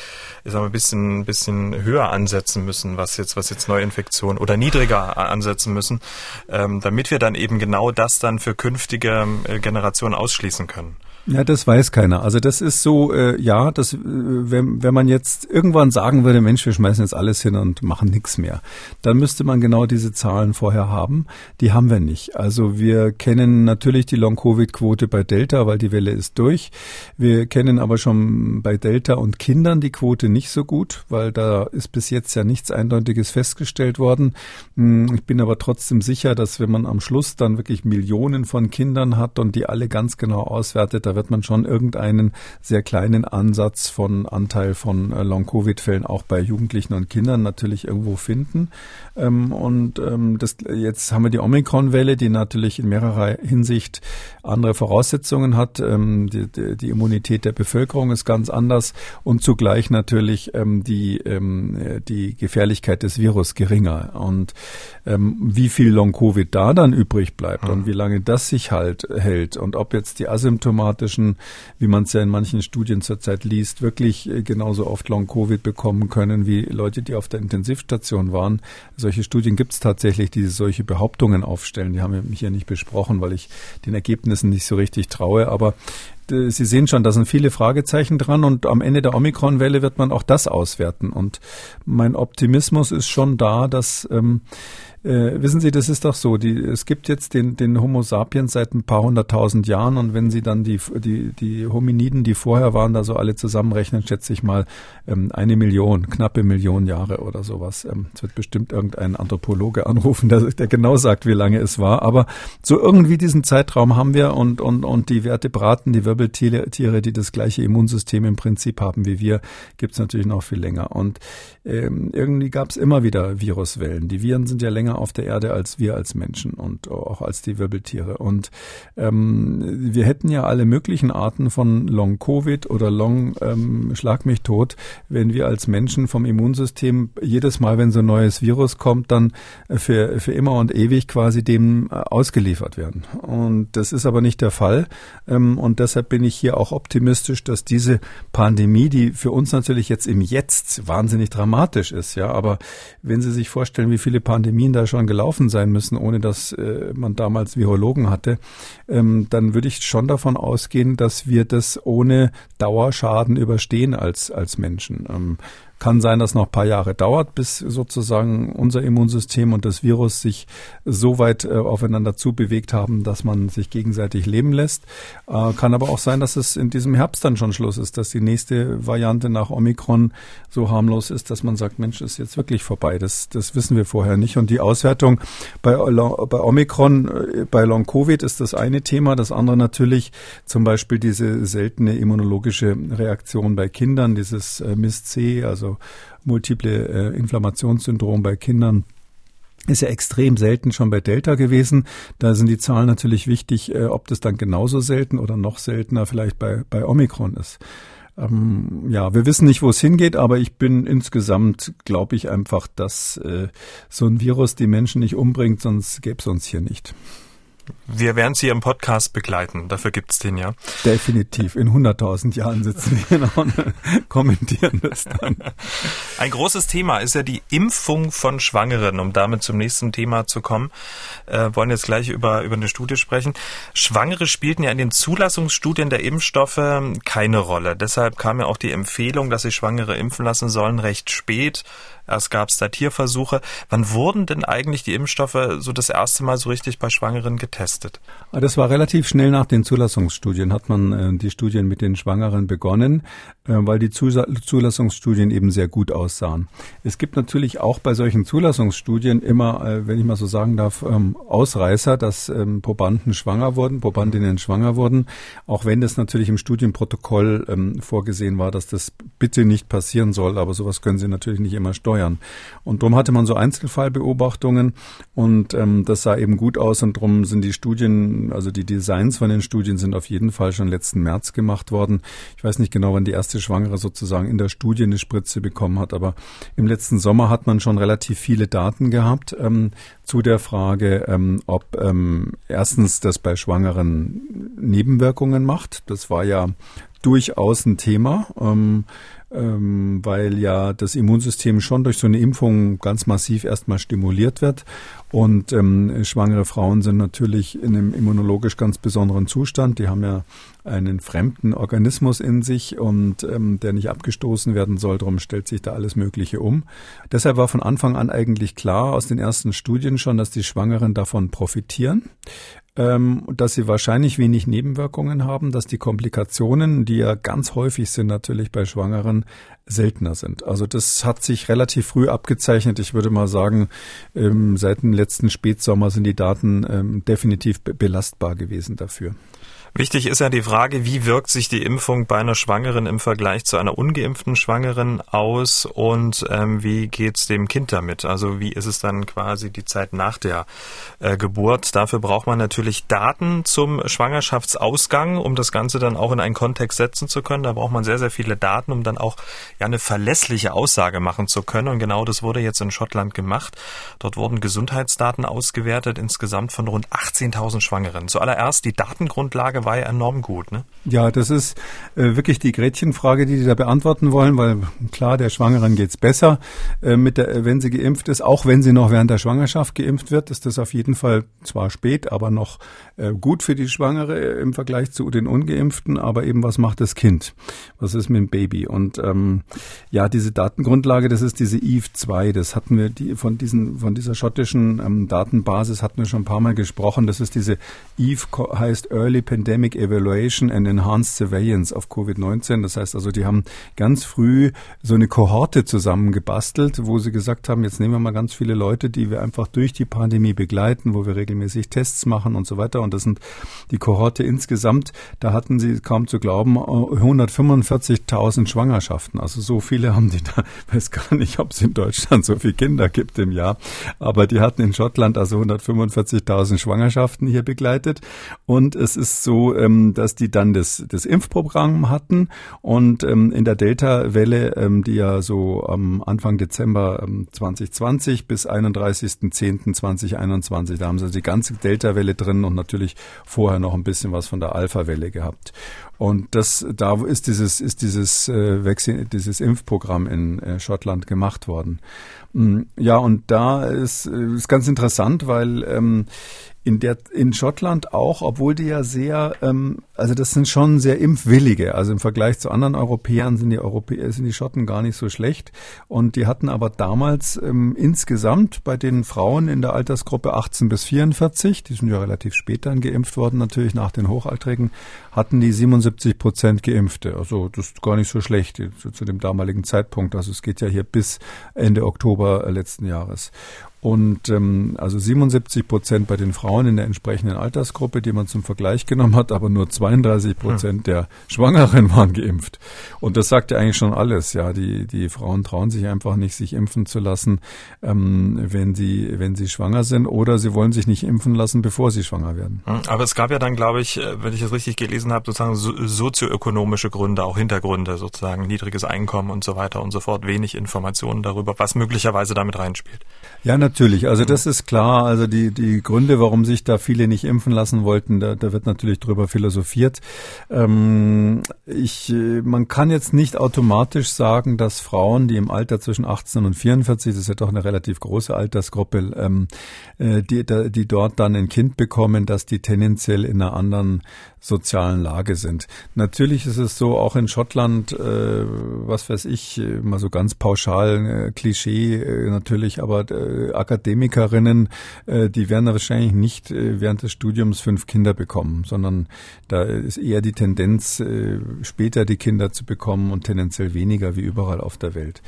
ich sag mal, ein bisschen, bisschen höher ansetzen müssen, was jetzt, was jetzt Neuinfektionen oder niedriger ansetzen müssen, ähm, damit wir dann eben genau das dann für künftige äh, Generationen ausschließen können. Ja, das weiß keiner. Also das ist so, äh, ja, das, äh, wenn, wenn man jetzt irgendwann sagen würde, Mensch, wir schmeißen jetzt alles hin und machen nichts mehr, dann müsste man genau diese Zahlen vorher haben. Die haben wir nicht. Also wir kennen natürlich die Long-Covid-Quote bei Delta, weil die Welle ist durch. Wir kennen aber schon bei Delta und Kindern die Quote nicht so gut, weil da ist bis jetzt ja nichts Eindeutiges festgestellt worden. Hm, ich bin aber trotzdem sicher, dass wenn man am Schluss dann wirklich Millionen von Kindern hat und die alle ganz genau auswertet, wird man schon irgendeinen sehr kleinen Ansatz von Anteil von äh, Long-Covid-Fällen auch bei Jugendlichen und Kindern natürlich irgendwo finden. Ähm, und ähm, das, jetzt haben wir die Omikron-Welle, die natürlich in mehrerer Hinsicht andere Voraussetzungen hat. Ähm, die, die, die, Immunität der Bevölkerung ist ganz anders und zugleich natürlich die, die Gefährlichkeit des Virus geringer. Und wie viel Long-Covid da dann übrig bleibt mhm. und wie lange das sich halt hält und ob jetzt die asymptomatische Menschen, wie man es ja in manchen Studien zurzeit liest, wirklich äh, genauso oft Long-Covid bekommen können wie Leute, die auf der Intensivstation waren. Solche Studien gibt es tatsächlich, die solche Behauptungen aufstellen. Die haben wir hier nicht besprochen, weil ich den Ergebnissen nicht so richtig traue. Aber Sie sehen schon, da sind viele Fragezeichen dran und am Ende der Omikron-Welle wird man auch das auswerten. Und mein Optimismus ist schon da, dass ähm, äh, wissen Sie, das ist doch so. Die, es gibt jetzt den, den Homo sapiens seit ein paar hunderttausend Jahren und wenn Sie dann die, die, die Hominiden, die vorher waren, da so alle zusammenrechnen, schätze ich mal ähm, eine Million, knappe Million Jahre oder sowas. Ähm, es wird bestimmt irgendein Anthropologe anrufen, der, der genau sagt, wie lange es war. Aber so irgendwie diesen Zeitraum haben wir und, und, und die Vertebraten, die Wirbeltiere, die das gleiche Immunsystem im Prinzip haben wie wir, gibt es natürlich noch viel länger. Und ähm, irgendwie gab es immer wieder Viruswellen. Die Viren sind ja länger auf der Erde als wir als Menschen und auch als die Wirbeltiere. Und ähm, wir hätten ja alle möglichen Arten von Long-Covid oder Long ähm, Schlag mich tot, wenn wir als Menschen vom Immunsystem jedes Mal, wenn so ein neues Virus kommt, dann für, für immer und ewig quasi dem äh, ausgeliefert werden. Und das ist aber nicht der Fall. Ähm, und deshalb bin ich hier auch optimistisch, dass diese Pandemie, die für uns natürlich jetzt im Jetzt wahnsinnig dramatisch ist, ja, aber wenn Sie sich vorstellen, wie viele Pandemien da schon gelaufen sein müssen, ohne dass äh, man damals Virologen hatte, ähm, dann würde ich schon davon ausgehen, dass wir das ohne Dauerschaden überstehen als, als Menschen. Ähm, Kann sein, dass noch ein paar Jahre dauert, bis sozusagen unser Immunsystem und das Virus sich so weit äh, aufeinander zubewegt haben, dass man sich gegenseitig leben lässt. Äh, kann aber auch sein, dass es in diesem Herbst dann schon Schluss ist, dass die nächste Variante nach Omikron so harmlos ist, dass man sagt, Mensch, ist jetzt wirklich vorbei. Das, das wissen wir vorher nicht. Und die Auswertung bei, bei Omikron, äh, bei Long Covid ist das eine Thema. Das andere natürlich zum Beispiel diese seltene immunologische Reaktion bei Kindern, dieses äh, MIS-C, also multiple äh, Inflammationssyndrom bei Kindern ist ja extrem selten schon bei Delta gewesen. Da sind die Zahlen natürlich wichtig, äh, ob das dann genauso selten oder noch seltener vielleicht bei, bei Omikron ist. Ähm, ja, wir wissen nicht, wo es hingeht, aber ich bin insgesamt, glaube ich einfach, dass äh, so ein Virus die Menschen nicht umbringt, sonst gäbe es uns hier nicht. Wir werden Sie im Podcast begleiten. Dafür gibt's den ja. Definitiv. In 100.000 Jahren sitzen wir hier und kommentieren das dann. Ein großes Thema ist ja die Impfung von Schwangeren. Um damit zum nächsten Thema zu kommen, äh, wollen jetzt gleich über, über eine Studie sprechen. Schwangere spielten ja in den Zulassungsstudien der Impfstoffe keine Rolle. Deshalb kam ja auch die Empfehlung, dass sich Schwangere impfen lassen sollen, recht spät. Gab es da Tierversuche. Wann wurden denn eigentlich die Impfstoffe so das erste Mal so richtig bei Schwangeren getestet? Ah, das war relativ schnell nach den Zulassungsstudien, hat man äh, die Studien mit den Schwangeren begonnen, weil die Zulassungsstudien eben sehr gut aussahen. Es gibt natürlich auch bei solchen Zulassungsstudien immer, äh, wenn ich mal so sagen darf, ähm, Ausreißer, dass ähm, Probanden schwanger wurden, Probandinnen schwanger wurden, auch wenn das natürlich im Studienprotokoll ähm, vorgesehen war, dass das bitte nicht passieren soll, aber sowas können Sie natürlich nicht immer steuern. Und darum hatte man so Einzelfallbeobachtungen und das sah eben gut aus und darum sind die Studien, also die Designs von den Studien sind auf jeden Fall schon letzten März gemacht worden. Ich weiß nicht genau, wann die erste Schwangere sozusagen in der Studie eine Spritze bekommen hat, aber im letzten Sommer hat man schon relativ viele Daten gehabt ähm, zu der Frage, ähm, ob ähm, erstens das bei Schwangeren Nebenwirkungen macht. Das war ja durchaus ein Thema. Ähm, ähm, weil ja das Immunsystem schon durch so eine Impfung ganz massiv erstmal stimuliert wird. Und ähm, schwangere Frauen sind natürlich in einem immunologisch ganz besonderen Zustand. Die haben ja einen fremden Organismus in sich und ähm, der nicht abgestoßen werden soll. Darum stellt sich da alles Mögliche um. Deshalb war von Anfang an eigentlich klar aus den ersten Studien schon, dass die Schwangeren davon profitieren ähm, dass sie wahrscheinlich wenig Nebenwirkungen haben, dass die Komplikationen, die ja ganz häufig sind natürlich bei Schwangeren, seltener sind. Also das hat sich relativ früh abgezeichnet. Ich würde mal sagen, ähm, seit dem letzten Spätsommer sind die Daten ähm, definitiv belastbar gewesen dafür. Wichtig ist ja die Frage, wie wirkt sich die Impfung bei einer Schwangeren im Vergleich zu einer ungeimpften Schwangeren aus und ähm, wie geht's dem Kind damit? Also wie ist es dann quasi die Zeit nach der äh, Geburt? Dafür braucht man natürlich Daten zum Schwangerschaftsausgang, um das Ganze dann auch in einen Kontext setzen zu können. Da braucht man sehr, sehr viele Daten, um dann auch ja eine verlässliche Aussage machen zu können. Und genau das wurde jetzt in Schottland gemacht. Dort wurden Gesundheitsdaten ausgewertet, insgesamt von rund 18.000 Schwangeren. Zuallererst die Datengrundlage war ja enorm gut. Ne? Ja, das ist äh, wirklich die Gretchenfrage, die die da beantworten wollen, weil klar, der Schwangeren geht's besser, äh, mit der, wenn sie geimpft ist. Auch wenn sie noch während der Schwangerschaft geimpft wird, ist das auf jeden Fall zwar spät, aber noch äh, gut für die Schwangere im Vergleich zu den Ungeimpften. Aber eben, was macht das Kind? Was ist mit dem Baby? Und ähm, ja, diese Datengrundlage, das ist diese Eve 2. Das hatten wir die, von diesen von dieser schottischen ähm, Datenbasis hatten wir schon ein paar Mal gesprochen. Das ist diese Eve heißt Early Pandemic Pandemic Evaluation and Enhanced Surveillance of Covid-19. Das heißt also, die haben ganz früh so eine Kohorte zusammengebastelt, wo sie gesagt haben, jetzt nehmen wir mal ganz viele Leute, die wir einfach durch die Pandemie begleiten, wo wir regelmäßig Tests machen und so weiter. Und das sind die Kohorte insgesamt, da hatten sie kaum zu glauben, 145.000 Schwangerschaften. Also so viele haben die da, ich weiß gar nicht, ob es in Deutschland so viele Kinder gibt im Jahr, aber die hatten in Schottland also 145.000 Schwangerschaften hier begleitet. Und es ist so, ähm, dass die dann das, das Impfprogramm hatten und ähm, in der Delta-Welle, ähm, die ja so am Anfang Dezember ähm, 2020 bis 31.10.2021, da haben sie die ganze Delta-Welle drin und natürlich vorher noch ein bisschen was von der Alpha-Welle gehabt. Und das, da ist dieses, ist dieses äh, Vaccine, dieses Impfprogramm in äh, Schottland gemacht worden. Mm, ja, und da ist, äh, ist ganz interessant, weil ähm, In der in Schottland auch, obwohl die ja sehr, ähm, also das sind schon sehr impfwillige. Also im Vergleich zu anderen Europäern sind die Europäer, sind die Schotten gar nicht so schlecht. Und die hatten aber damals ähm, insgesamt bei den Frauen in der Altersgruppe 18 bis 44, die sind ja relativ spät dann geimpft worden, natürlich nach den Hochaltrigen, hatten die 77 Prozent Geimpfte. Also das ist gar nicht so schlecht zu, zu dem damaligen Zeitpunkt. Also es geht ja hier bis Ende Oktober letzten Jahres. Und ähm, also 77 Prozent bei den Frauen in der entsprechenden Altersgruppe, die man zum Vergleich genommen hat, aber nur 32 Prozent ja. der Schwangeren waren geimpft. Und das sagt ja eigentlich schon alles. Ja, die die Frauen trauen sich einfach nicht, sich impfen zu lassen, ähm, wenn sie wenn sie schwanger sind, oder sie wollen sich nicht impfen lassen, bevor sie schwanger werden. Hm, aber es gab ja dann, glaube ich, äh, wenn ich das richtig gelesen habe, sozusagen sozioökonomische Gründe, auch Hintergründe, sozusagen niedriges Einkommen und so weiter und so fort, wenig Informationen darüber, was möglicherweise damit reinspielt. Ja, natürlich. Also das ist klar. Also die, die Gründe, warum sich da viele nicht impfen lassen wollten, da, da wird natürlich drüber philosophiert. Ähm, ich, man kann jetzt nicht automatisch sagen, dass Frauen, die im Alter zwischen 18 und 44, das ist ja doch eine relativ große Altersgruppe, ähm, äh, die, die dort dann ein Kind bekommen, dass die tendenziell in einer anderen sozialen Lage sind. Natürlich ist es so, auch in Schottland, äh, was weiß ich, mal so ganz pauschal, äh, Klischee äh, natürlich, aber äh, Akademikerinnen, äh, die werden wahrscheinlich nicht äh, während des Studiums fünf Kinder bekommen, sondern da ist eher die Tendenz, äh, später die Kinder zu bekommen und tendenziell weniger wie überall auf der Welt.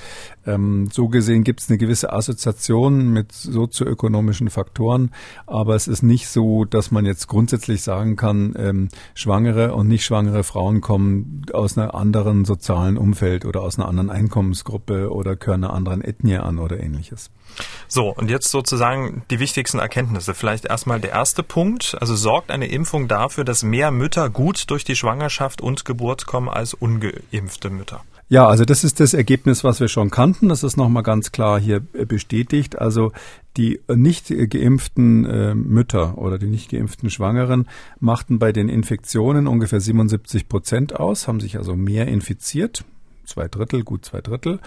Ähm, so gesehen gibt es eine gewisse Assoziation mit sozioökonomischen Faktoren, aber es ist nicht so, dass man jetzt grundsätzlich sagen kann, ähm, schwangere und nicht schwangere Frauen kommen aus einer anderen sozialen Umfeld oder aus einer anderen Einkommensgruppe oder gehören einer anderen Ethnie an oder ähnliches. So, und jetzt sozusagen die wichtigsten Erkenntnisse. Vielleicht erstmal der erste Punkt. Also sorgt eine Impfung dafür, dass mehr Mütter gut durch die Schwangerschaft und Geburt kommen als ungeimpfte Mütter? Ja, also das ist das Ergebnis, was wir schon kannten. Das ist nochmal ganz klar hier bestätigt. Also die nicht geimpften äh, Mütter oder die nicht geimpften Schwangeren machten bei den Infektionen ungefähr 77 Prozent aus, haben sich also mehr infiziert zwei Drittel, gut zwei Drittel.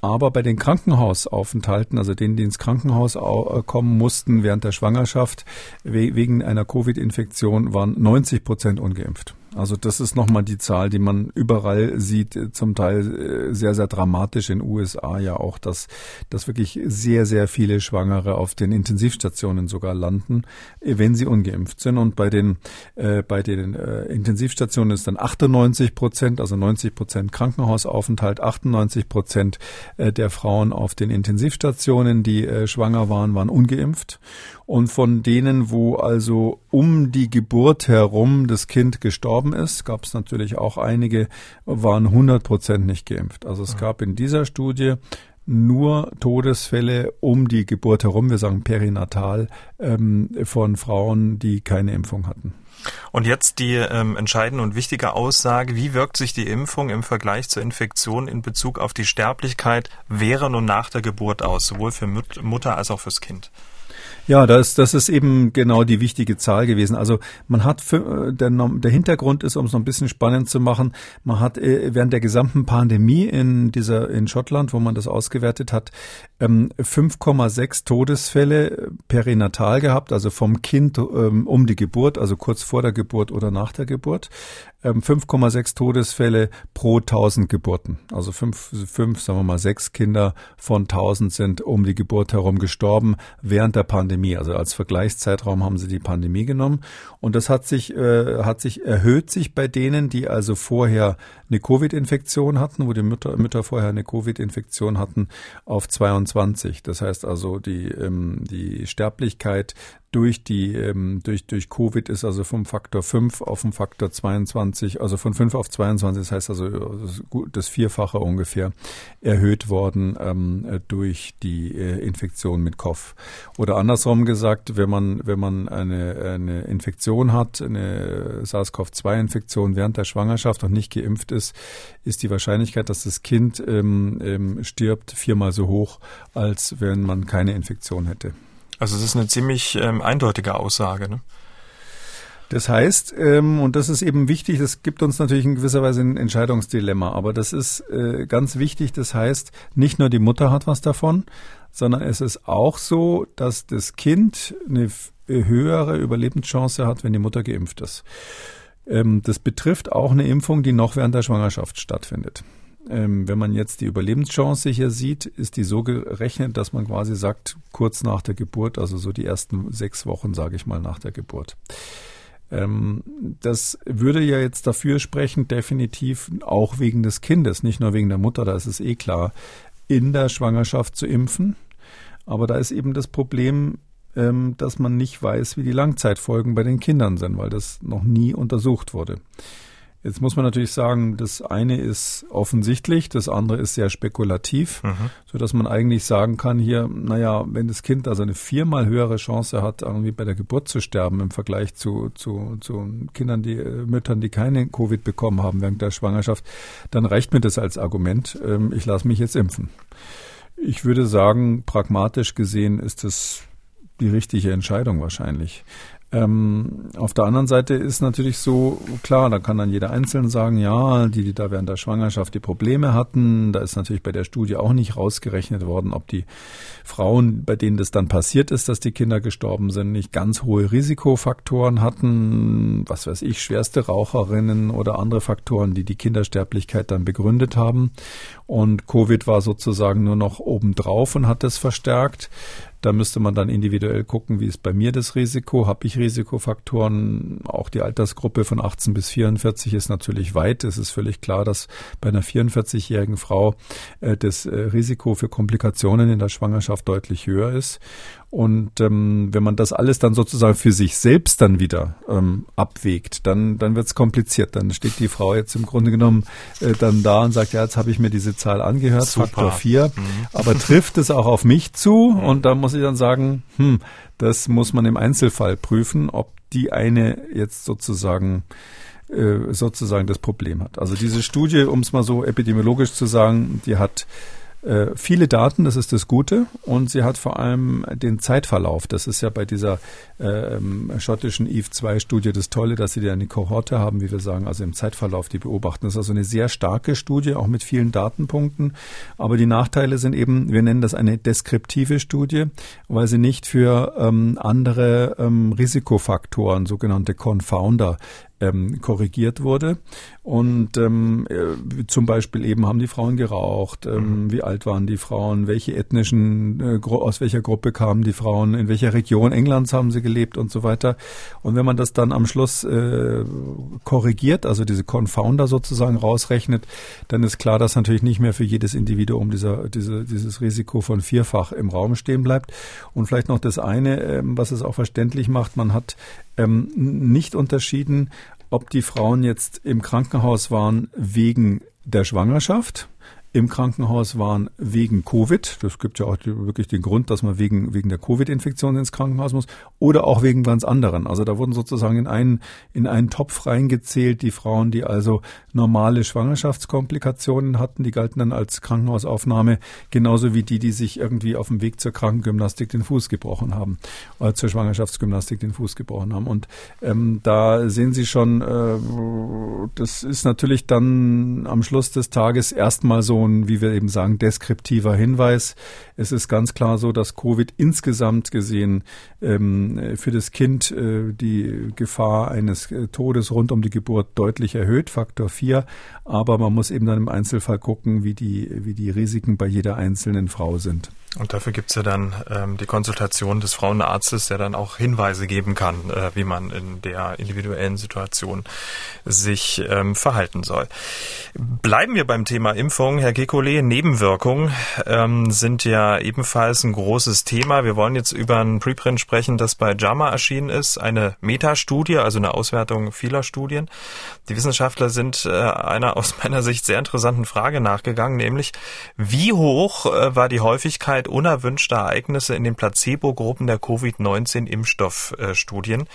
Aber bei den Krankenhausaufenthalten, also denen, die ins Krankenhaus äh, kommen mussten während der Schwangerschaft wegen einer Covid-Infektion, waren 90 Prozent ungeimpft. Also das ist nochmal die Zahl, die man überall sieht, zum Teil äh, sehr, sehr dramatisch in USA ja auch, dass, dass wirklich sehr, sehr viele Schwangere auf den Intensivstationen sogar landen, wenn sie ungeimpft sind. Und bei den, äh, bei den äh, Intensivstationen ist dann 98 Prozent, also 90 Prozent Krankenhausaufenthalt, 98 Prozent äh, der Frauen auf den Intensivstationen, die äh, schwanger waren, waren ungeimpft. Und von denen, wo also um die Geburt herum das Kind gestorben ist, gab es natürlich auch einige, waren 100 Prozent nicht geimpft. Also es gab in dieser Studie nur Todesfälle um die Geburt herum, wir sagen perinatal, ähm, von Frauen, die keine Impfung hatten. Und jetzt die ähm, entscheidende und wichtige Aussage, wie wirkt sich die Impfung im Vergleich zur Infektion in Bezug auf die Sterblichkeit während und nach der Geburt aus, sowohl für Mutter als auch fürs Kind? Ja, das, das ist eben genau die wichtige Zahl gewesen. Also man hat, für, der, der Hintergrund ist, um es noch ein bisschen spannend zu machen, man hat äh, während der gesamten Pandemie in dieser in Schottland, wo man das ausgewertet hat, 5,6 ähm, Todesfälle perinatal gehabt, also vom Kind ähm, um die Geburt, also kurz vor der Geburt oder nach der Geburt. 5,6 ähm, Todesfälle pro 1000 Geburten. Also fünf, fünf, sagen wir mal, sechs Kinder von 1000 sind um die Geburt herum gestorben während der Pandemie. Also als Vergleichszeitraum haben sie die Pandemie genommen. Und das hat sich, äh, hat sich erhöht sich bei denen, die also vorher eine Covid-Infektion hatten, wo die Mütter, Mütter vorher eine Covid-Infektion hatten, auf 22. Das heißt also, die, ähm, die Sterblichkeit durch die ähm, durch durch Covid ist also vom Faktor 5 auf den Faktor 22, also von 5 auf 22, das heißt also das, Vierfache ungefähr erhöht worden ähm, durch die äh, Infektion mit Kopf. Oder andersrum gesagt, wenn man wenn man eine eine Infektion hat, eine SARS-CoV-2-Infektion während der Schwangerschaft und nicht geimpft ist, ist die Wahrscheinlichkeit, dass das Kind ähm, ähm, stirbt, viermal so hoch, als wenn man keine Infektion hätte. Also es ist eine ziemlich ähm, eindeutige Aussage. Ne? Das heißt, ähm, und das ist eben wichtig, das gibt uns natürlich in gewisser Weise ein Entscheidungsdilemma, aber das ist äh, ganz wichtig, das heißt, nicht nur die Mutter hat was davon, sondern es ist auch so, dass das Kind eine höhere Überlebenschance hat, wenn die Mutter geimpft ist. Ähm, das betrifft auch eine Impfung, die noch während der Schwangerschaft stattfindet. Ähm, wenn man jetzt die Überlebenschance hier sieht, ist die so gerechnet, dass man quasi sagt, kurz nach der Geburt, also so die ersten sechs Wochen, sage ich mal, nach der Geburt. Ähm, das würde ja jetzt dafür sprechen, definitiv auch wegen des Kindes, nicht nur wegen der Mutter, da ist es eh klar, in der Schwangerschaft zu impfen. Aber da ist eben das Problem, dass man nicht weiß, wie die Langzeitfolgen bei den Kindern sind, weil das noch nie untersucht wurde. Jetzt muss man natürlich sagen, das eine ist offensichtlich, das andere ist sehr spekulativ, mhm. so dass man eigentlich sagen kann hier, naja, wenn das Kind also eine viermal höhere Chance hat, irgendwie bei der Geburt zu sterben im Vergleich zu, zu, zu Kindern, die äh, Müttern, die keine Covid bekommen haben während der Schwangerschaft, dann reicht mir das als Argument. Ähm, ich lasse mich jetzt impfen. Ich würde sagen, pragmatisch gesehen ist das die richtige Entscheidung wahrscheinlich. Ähm, auf der anderen Seite ist natürlich so, klar, da kann dann jeder einzeln sagen, ja, die, die da während der Schwangerschaft die Probleme hatten, da ist natürlich bei der Studie auch nicht rausgerechnet worden, ob die Frauen, bei denen das dann passiert ist, dass die Kinder gestorben sind, nicht ganz hohe Risikofaktoren hatten, was weiß ich, schwerste Raucherinnen oder andere Faktoren, die die Kindersterblichkeit dann begründet haben. Und Covid war sozusagen nur noch obendrauf und hat das verstärkt. Da müsste man dann individuell gucken, wie ist bei mir das Risiko? Habe ich Risikofaktoren? Auch die Altersgruppe von 18 bis 44 ist natürlich weit. Es ist völlig klar, dass bei einer 44-jährigen Frau äh, das äh, Risiko für Komplikationen in der Schwangerschaft deutlich höher ist. Und ähm, wenn man das alles dann sozusagen für sich selbst dann wieder ähm, abwägt, dann, dann wird es kompliziert. Dann steht die Frau jetzt im Grunde genommen äh, dann da und sagt, ja, jetzt habe ich mir diese Zahl angehört, Super. Faktor 4, mhm. aber trifft es auch auf mich zu? Mhm. Und da muss ich dann sagen, hm, das muss man im Einzelfall prüfen, ob die eine jetzt sozusagen äh, sozusagen das Problem hat. Also diese Studie, um es mal so epidemiologisch zu sagen, die hat äh, viele Daten, das ist das Gute, und sie hat vor allem den Zeitverlauf. Das ist ja bei dieser äh, schottischen EVE-2-Studie das Tolle, dass sie da eine Kohorte haben, wie wir sagen, also im Zeitverlauf die beobachten. Das ist also eine sehr starke Studie, auch mit vielen Datenpunkten. Aber die Nachteile sind eben, wir nennen das eine deskriptive Studie, weil sie nicht für ähm, andere ähm, Risikofaktoren, sogenannte Confounder, ähm, korrigiert wurde. Und ähm, äh, zum Beispiel eben haben die Frauen geraucht, ähm, mhm. wie alt waren die Frauen, welche ethnischen, äh, aus welcher Gruppe kamen die Frauen, in welcher Region Englands haben sie gelebt und so weiter. Und wenn man das dann am Schluss äh, korrigiert, also diese Confounder sozusagen rausrechnet, dann ist klar, dass natürlich nicht mehr für jedes Individuum dieser, diese, dieses Risiko von vierfach im Raum stehen bleibt. Und vielleicht noch das eine, ähm, was es auch verständlich macht, man hat ähm, nicht unterschieden, ob die Frauen jetzt im Krankenhaus waren wegen der Schwangerschaft im Krankenhaus waren wegen Covid. Das gibt ja auch wirklich den Grund, dass man wegen, wegen der Covid-Infektion ins Krankenhaus muss oder auch wegen ganz anderen. Also da wurden sozusagen in einen, in einen Topf reingezählt, die Frauen, die also normale Schwangerschaftskomplikationen hatten, die galten dann als Krankenhausaufnahme, genauso wie die, die sich irgendwie auf dem Weg zur Krankengymnastik den Fuß gebrochen haben, oder zur Schwangerschaftsgymnastik den Fuß gebrochen haben. Und ähm, da sehen Sie schon, äh, das ist natürlich dann am Schluss des Tages erstmal so ein, wie wir eben sagen, deskriptiver Hinweis. Es ist ganz klar so, dass Covid insgesamt gesehen ähm, für das Kind äh, die Gefahr eines äh, Todes rund um die Geburt deutlich erhöht, Faktor 4. Aber man muss eben dann im Einzelfall gucken, wie die, wie die Risiken bei jeder einzelnen Frau sind. Und dafür gibt's ja dann ähm, die Konsultation des Frauenarztes, der dann auch Hinweise geben kann, äh, wie man in der individuellen Situation sich ähm, verhalten soll. Bleiben wir beim Thema Impfung. Herr Gekole, Nebenwirkungen ähm, sind ja ebenfalls ein großes Thema. Wir wollen jetzt über ein Preprint sprechen, das bei JAMA erschienen ist, eine Metastudie, also eine Auswertung vieler Studien. Die Wissenschaftler sind äh, einer aus meiner Sicht sehr interessanten Frage nachgegangen, nämlich wie hoch äh, war die Häufigkeit unerwünschter Ereignisse in den Placebo-Gruppen der Covid-19-Impfstoffstudien.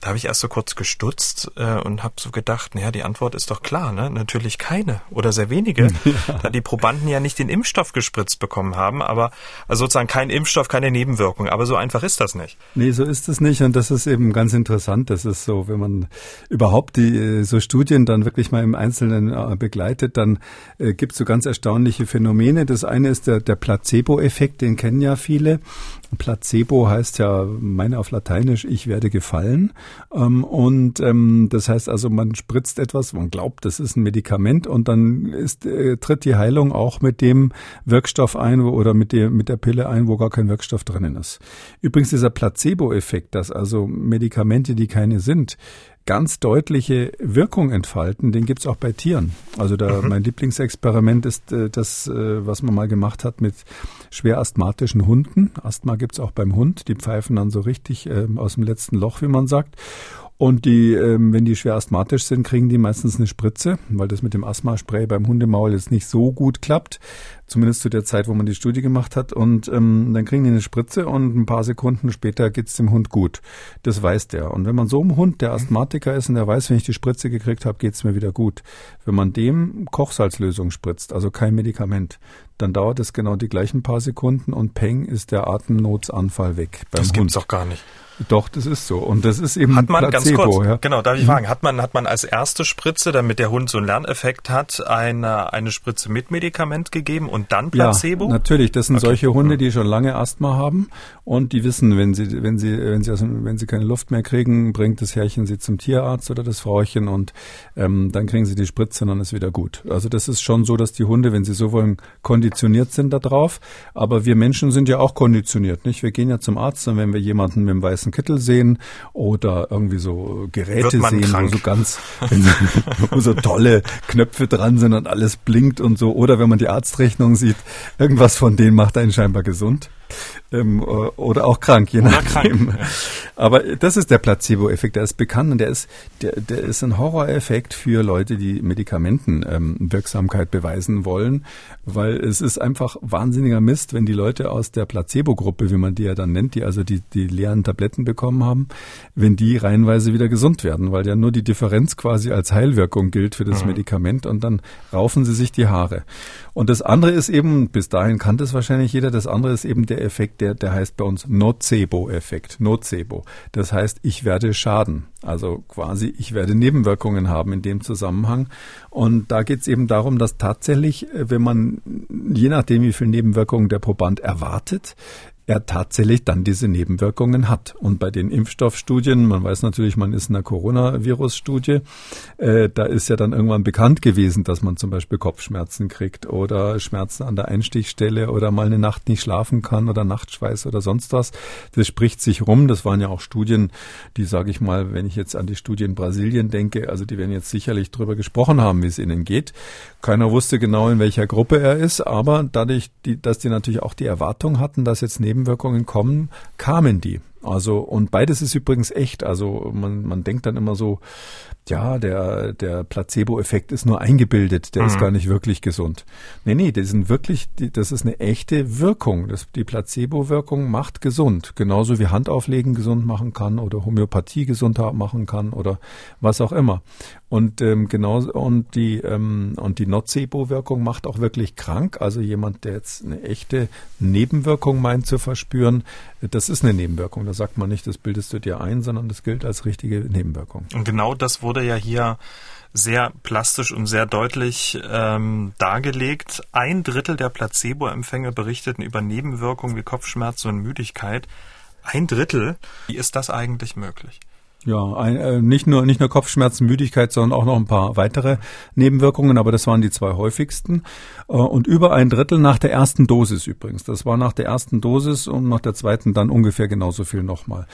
Da habe ich erst so kurz gestutzt äh, und habe so gedacht, naja, die Antwort ist doch klar, ne? Natürlich keine oder sehr wenige, ja. da die Probanden ja nicht den Impfstoff gespritzt bekommen haben, aber also sozusagen kein Impfstoff, keine Nebenwirkung. Aber so einfach ist das nicht. Nee, so ist es nicht und das ist eben ganz interessant. Das ist so, wenn man überhaupt die äh, so Studien dann wirklich mal im Einzelnen äh, begleitet, dann äh, gibt es so ganz erstaunliche Phänomene. Das eine ist der, der Placebo-Effekt Placebo-Effekt, den kennen ja viele. Placebo heißt ja, meine auf Lateinisch, ich werde gefallen. Ähm, und ähm, das heißt also, man spritzt etwas, man glaubt, das ist ein Medikament und dann ist, äh, tritt die Heilung auch mit dem Wirkstoff ein oder mit der, mit der Pille ein, wo gar kein Wirkstoff drinnen ist. Übrigens dieser Placebo-Effekt, dass also Medikamente, die keine sind, ganz deutliche Wirkung entfalten, den gibt's auch bei Tieren. Also da, mhm. mein Lieblingsexperiment ist äh, das, äh, was man mal gemacht hat mit schwer asthmatischen Hunden. Asthma gibt's auch beim Hund. Die pfeifen dann so richtig äh, aus dem letzten Loch, wie man sagt. Und die, ähm, wenn die schwer asthmatisch sind, kriegen die meistens eine Spritze, weil das mit dem Asthmaspray beim Hundemaul jetzt nicht so gut klappt. Zumindest zu der Zeit, wo man die Studie gemacht hat. Und ähm, dann kriegen die eine Spritze und ein paar Sekunden später geht's dem Hund gut. Das weiß der. Und wenn man so einem Hund, der Asthmatiker ist und der weiß, wenn ich die Spritze gekriegt habe, geht's mir wieder gut. Wenn man dem Kochsalzlösung spritzt, also kein Medikament, dann dauert es genau die gleichen paar Sekunden und peng ist der Atemnotsanfall weg. Das Hund. gibt's doch gar nicht. Doch, das ist so. Und das ist eben hat man Placebo, ganz kurz, ja. genau, darf ich mhm. fragen, hat man, hat man als erste Spritze, damit der Hund so einen Lerneffekt hat, eine, eine Spritze mit Medikament gegeben und dann Placebo? Ja, natürlich. Das sind okay. solche Hunde, mhm. die schon lange Asthma haben und die wissen, wenn sie, wenn sie, wenn sie, wenn sie keine Luft mehr kriegen, bringt das Herrchen sie zum Tierarzt oder das Frauchen und ähm, dann kriegen sie die Spritze und dann ist wieder gut. Also das ist schon so, dass die Hunde, wenn sie so wollen, konditioniert sind darauf. Aber wir Menschen sind ja auch konditioniert, nicht? Wir gehen ja zum Arzt und wenn wir jemanden mit dem weißen weißen Kittel sehen oder irgendwie so Geräte sehen, krank. wo so ganz, wo so tolle Knöpfe dran sind und alles blinkt und so. Oder wenn man die Arztrechnung sieht, irgendwas von denen macht einen scheinbar gesund ähm, oder auch krank, je nachdem. Krank, ja. Aber das ist der Placebo-Effekt, der ist bekannt und der ist, der, der ist ein Horroreffekt für Leute, die Medikamentenwirksamkeit ähm, beweisen wollen, weil es ist einfach wahnsinniger Mist, wenn die Leute aus der Placebo-Gruppe, wie man die ja dann nennt, die also die, die leeren Tabletten bekommen haben, wenn die reihenweise wieder gesund werden, weil ja nur die Differenz quasi als Heilwirkung gilt für das mhm. Medikament und dann raufen sie sich die Haare. Und das andere ist eben, bis dahin kannte es wahrscheinlich jeder, das andere ist eben der Effekt, der, der heißt bei uns Nocebo-Effekt. Nocebo. Das heißt, ich werde schaden. Also quasi, ich werde Nebenwirkungen haben in dem Zusammenhang. Und da geht es eben darum, dass tatsächlich, äh, wenn man, je nachdem, wie viele Nebenwirkungen der Proband erwartet, er tatsächlich dann diese Nebenwirkungen hat. Und bei den Impfstoffstudien, man weiß natürlich, man ist in einer Coronavirus-Studie, äh, da ist ja dann irgendwann bekannt gewesen, dass man zum Beispiel Kopfschmerzen kriegt oder Schmerzen an der Einstichstelle oder mal eine Nacht nicht schlafen kann oder Nachtschweiß oder sonst was. Das spricht sich rum. Das waren ja auch Studien, die, sage ich mal, wenn ich jetzt an die Studie in Brasilien denke, also die werden jetzt sicherlich drüber gesprochen haben, wie es ihnen geht. Keiner wusste genau, in welcher Gruppe er ist, aber dadurch, die, dass die natürlich auch die Erwartung hatten, dass jetzt neben Nebenwirkungen kommen, kamen die. Also, und beides ist übrigens echt. Also, man, man denkt dann immer so, ja, der, der Placebo-Effekt ist nur eingebildet, der mhm. ist gar nicht wirklich gesund. Nee, nee, das sind wirklich, das ist eine echte Wirkung. Das, die Placebo-Wirkung macht gesund. Genauso wie Handauflegen gesund machen kann oder Homöopathie gesund machen kann oder was auch immer. Und ähm, genau und die ähm, und die Nocebo-Wirkung macht auch wirklich krank. Also jemand, der jetzt eine echte Nebenwirkung meint zu verspüren, das ist eine Nebenwirkung. Da sagt man nicht, das bildest du dir ein, sondern das gilt als richtige Nebenwirkung. Und genau das wurde ja hier sehr plastisch und sehr deutlich ähm, dargelegt. Ein Drittel der Placebo-Empfänger berichteten über Nebenwirkungen wie Kopfschmerzen und Müdigkeit. Ein Drittel. Wie ist das eigentlich möglich? Ja, ein, äh, nicht nur nicht nur Kopfschmerzen, Müdigkeit, sondern auch noch ein paar weitere Nebenwirkungen, aber das waren die zwei häufigsten. Äh, und über ein Drittel nach der ersten Dosis übrigens. Das war nach der ersten Dosis und nach der zweiten dann ungefähr genauso viel nochmal.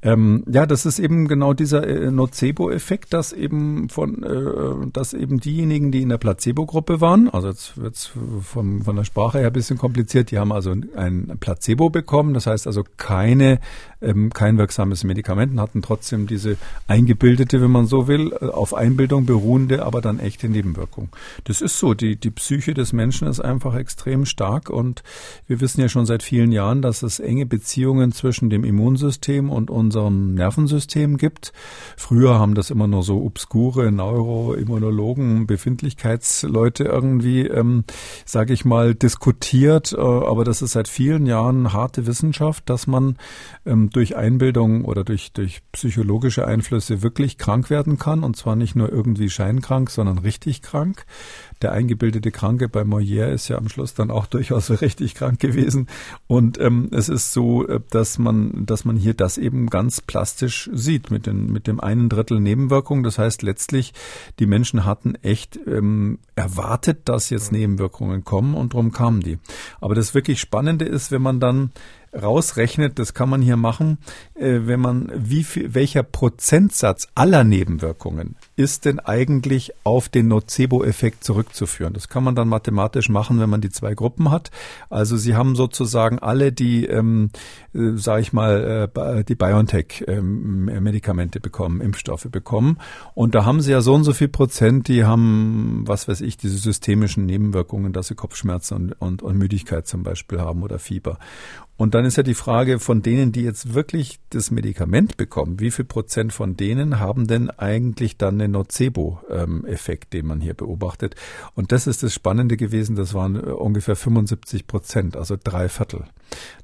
Ähm, ja, das ist eben genau dieser äh, Nocebo-Effekt, dass eben von, äh, dass eben diejenigen, die in der Placebo-Gruppe waren, also jetzt wird's vom, von der Sprache her ein bisschen kompliziert, die haben also ein Placebo bekommen, das heißt also keine, ähm, kein wirksames Medikament, hatten trotzdem diese eingebildete, wenn man so will, äh, auf Einbildung beruhende, aber dann echte Nebenwirkung. Das ist so. Die, die Psyche des Menschen ist einfach extrem stark und wir wissen ja schon seit vielen Jahren, dass es enge Beziehungen zwischen dem Immunsystem und unserem Nervensystem gibt. Früher haben das immer nur so obskure Neuroimmunologen, Befindlichkeitsleute irgendwie, ähm, sage ich mal, diskutiert. Äh, aber das ist seit vielen Jahren harte Wissenschaft, dass man ähm, durch Einbildung oder durch, durch psychologische Einflüsse wirklich krank werden kann. Und zwar nicht nur irgendwie scheinkrank, sondern richtig krank. Der eingebildete Kranke bei Molière ist ja am Schluss dann auch durchaus richtig krank gewesen. Und ähm, es ist so, äh, dass man, dass man hier das eben ganz plastisch sieht mit, den, mit dem einen Drittel Nebenwirkungen. Das heißt letztlich, die Menschen hatten echt ähm, erwartet, dass jetzt Nebenwirkungen kommen und darum kamen die. Aber das wirklich Spannende ist, wenn man dann rausrechnet, das kann man hier machen, äh, wenn man wie viel, welcher Prozentsatz aller Nebenwirkungen ist denn eigentlich auf den Nocebo-Effekt zurückzuführen? Das kann man dann mathematisch machen, wenn man die zwei Gruppen hat. Also Sie haben sozusagen alle die, ähm, äh, sage ich mal, äh, die BioNTech-Medikamente ähm, bekommen, Impfstoffe bekommen. Und da haben Sie ja so und so viel Prozent, die haben, was weiß ich, diese systemischen Nebenwirkungen, dass sie Kopfschmerzen und, und, und Müdigkeit zum Beispiel haben oder Fieber. Und dann ist ja die Frage von denen, die jetzt wirklich das Medikament bekommen, wie viel Prozent von denen haben denn eigentlich dann den Nocebo-Effekt, den man hier beobachtet? Und das ist das Spannende gewesen, das waren äh, ungefähr 75 Prozent, also drei Viertel.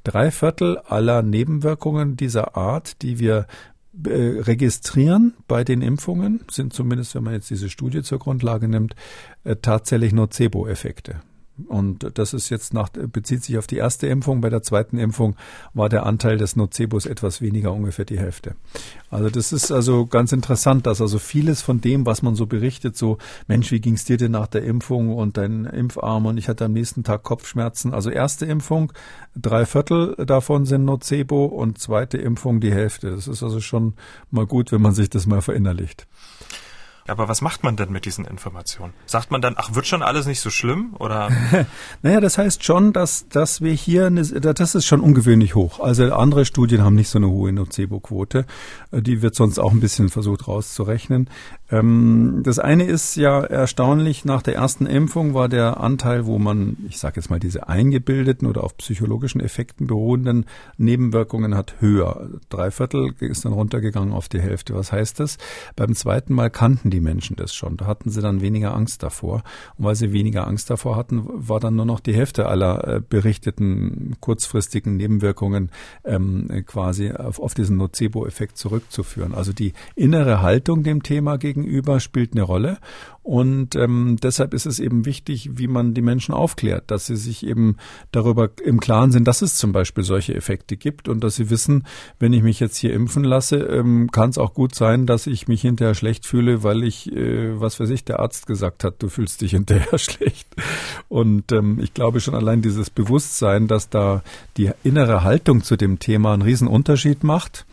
Drei Viertel aller Nebenwirkungen dieser Art, die wir äh, registrieren bei den Impfungen, sind zumindest, wenn man jetzt diese Studie zur Grundlage nimmt, äh, tatsächlich Nocebo-Effekte. Und das ist jetzt nach, bezieht sich auf die erste Impfung. Bei der zweiten Impfung war der Anteil des Nocebos etwas weniger, ungefähr die Hälfte. Also das ist also ganz interessant, dass also vieles von dem, was man so berichtet, so, Mensch, wie ging's dir denn nach der Impfung und dein Impfarm und ich hatte am nächsten Tag Kopfschmerzen. Also erste Impfung, drei Viertel davon sind Nocebo und zweite Impfung die Hälfte. Das ist also schon mal gut, wenn man sich das mal verinnerlicht. Aber was macht man denn mit diesen Informationen? Sagt man dann, ach, wird schon alles nicht so schlimm? Oder? naja, das heißt schon, dass, dass wir hier, eine, das ist schon ungewöhnlich hoch. Also andere Studien haben nicht so eine hohe Nocebo-Quote. Äh, die wird sonst auch ein bisschen versucht rauszurechnen. Ähm, das eine ist ja erstaunlich, nach der ersten Impfung war der Anteil, wo man, ich sage jetzt mal, diese eingebildeten oder auf psychologischen Effekten beruhenden Nebenwirkungen hat, höher. Drei Viertel ist dann runtergegangen auf die Hälfte. Was heißt das? Beim zweiten Mal kannten die Menschen das schon. Da hatten sie dann weniger Angst davor. Und weil sie weniger Angst davor hatten, war dann nur noch die Hälfte aller äh, berichteten kurzfristigen Nebenwirkungen ähm, quasi auf, auf diesen Nocebo-Effekt zurückzuführen. Also die innere Haltung dem Thema gegenüber spielt eine Rolle. Und ähm, deshalb ist es eben wichtig, wie man die Menschen aufklärt, dass sie sich eben darüber im Klaren sind, dass es zum Beispiel solche Effekte gibt und dass sie wissen, wenn ich mich jetzt hier impfen lasse, ähm, kann es auch gut sein, dass ich mich hinterher schlecht fühle, weil ich, äh, was weiß ich, der Arzt gesagt hat, du fühlst dich hinterher schlecht. Und ähm, ich glaube schon allein dieses Bewusstsein, dass da die innere Haltung zu dem Thema einen Riesenunterschied macht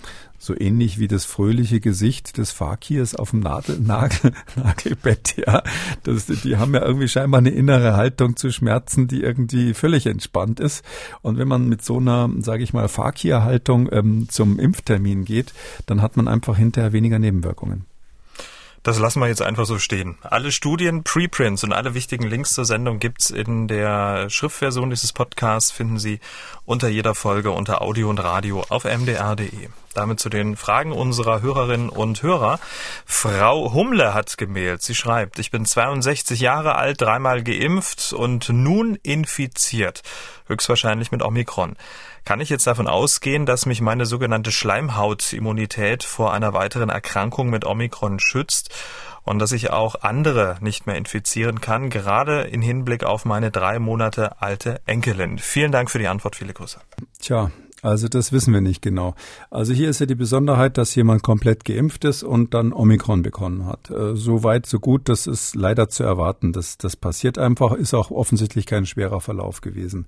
so ähnlich wie das fröhliche Gesicht des Fakirs auf dem Nadel, Nagel, Nagelbett, ja. Das, die haben ja irgendwie scheinbar eine innere Haltung zu Schmerzen, die irgendwie völlig entspannt ist. Und wenn man mit so einer, sage ich mal, Fakir-Haltung ähm, zum Impftermin geht, dann hat man einfach hinterher weniger Nebenwirkungen. Das lassen wir jetzt einfach so stehen. Alle Studien, Preprints und alle wichtigen Links zur Sendung gibt's in der Schriftversion dieses Podcasts, finden Sie unter jeder Folge unter Audio und Radio auf mdr.de. Damit zu den Fragen unserer Hörerinnen und Hörer. Frau Humle hat gemailt. Sie schreibt, ich bin 62 Jahre alt, dreimal geimpft und nun infiziert. Höchstwahrscheinlich mit Omikron. Kann ich jetzt davon ausgehen, dass mich meine sogenannte Schleimhautimmunität vor einer weiteren Erkrankung mit Omikron schützt und dass ich auch andere nicht mehr infizieren kann, gerade in Hinblick auf meine drei Monate alte Enkelin? Vielen Dank für die Antwort. Viele Grüße. Tja, also das wissen wir nicht genau. Also hier ist ja die Besonderheit, dass jemand komplett geimpft ist und dann Omikron bekommen hat. Äh, so weit, so gut, das ist leider zu erwarten. Das, das passiert einfach, ist auch offensichtlich kein schwerer Verlauf gewesen.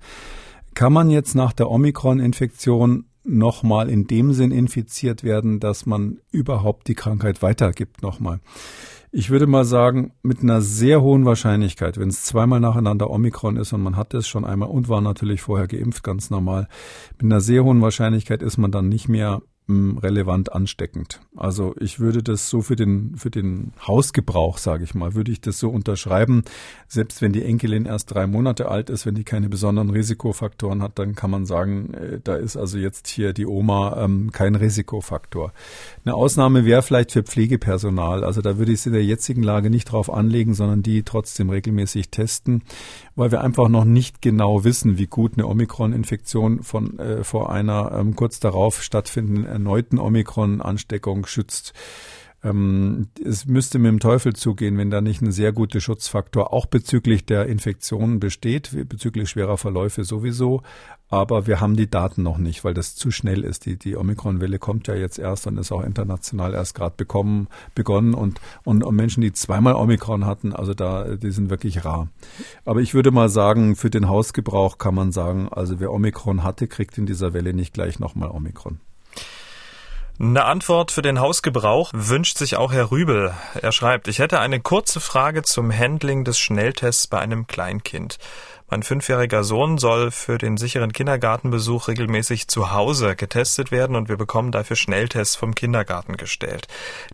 Kann man jetzt nach der Omikron-Infektion nochmal in dem Sinn infiziert werden, dass man überhaupt die Krankheit weitergibt nochmal? Ich würde mal sagen, mit einer sehr hohen Wahrscheinlichkeit, wenn es zweimal nacheinander Omikron ist und man hat es schon einmal und war natürlich vorher geimpft, ganz normal, mit einer sehr hohen Wahrscheinlichkeit ist man dann nicht mehr relevant ansteckend. Also ich würde das so für den für den Hausgebrauch, sage ich mal, würde ich das so unterschreiben. Selbst wenn die Enkelin erst drei Monate alt ist, wenn die keine besonderen Risikofaktoren hat, dann kann man sagen, äh, da ist also jetzt hier die Oma ähm, kein Risikofaktor. Eine Ausnahme wäre vielleicht für Pflegepersonal. Also da würde ich es in der jetzigen Lage nicht drauf anlegen, sondern die trotzdem regelmäßig testen, weil wir einfach noch nicht genau wissen, wie gut eine Omikron-Infektion von äh, vor einer ähm, kurz darauf stattfindenden erneuten Omikron-Ansteckung schützt. Ähm, es müsste mit dem Teufel zugehen, wenn da nicht ein sehr guter Schutzfaktor auch bezüglich der Infektionen besteht, bezüglich schwerer Verläufe sowieso. Aber wir haben die Daten noch nicht, weil das zu schnell ist. Die, die Omikron-Welle kommt ja jetzt erst und ist auch international erst gerade begonnen und, und, und Menschen, die zweimal Omikron hatten, also da, die sind wirklich rar. Aber ich würde mal sagen, für den Hausgebrauch kann man sagen, also wer Omikron hatte, kriegt in dieser Welle nicht gleich nochmal Omikron. Eine Antwort für den Hausgebrauch wünscht sich auch Herr Rübel. Er schreibt, ich hätte eine kurze Frage zum Handling des Schnelltests bei einem Kleinkind. Mein fünfjähriger Sohn soll für den sicheren Kindergartenbesuch regelmäßig zu Hause getestet werden und wir bekommen dafür Schnelltests vom Kindergarten gestellt.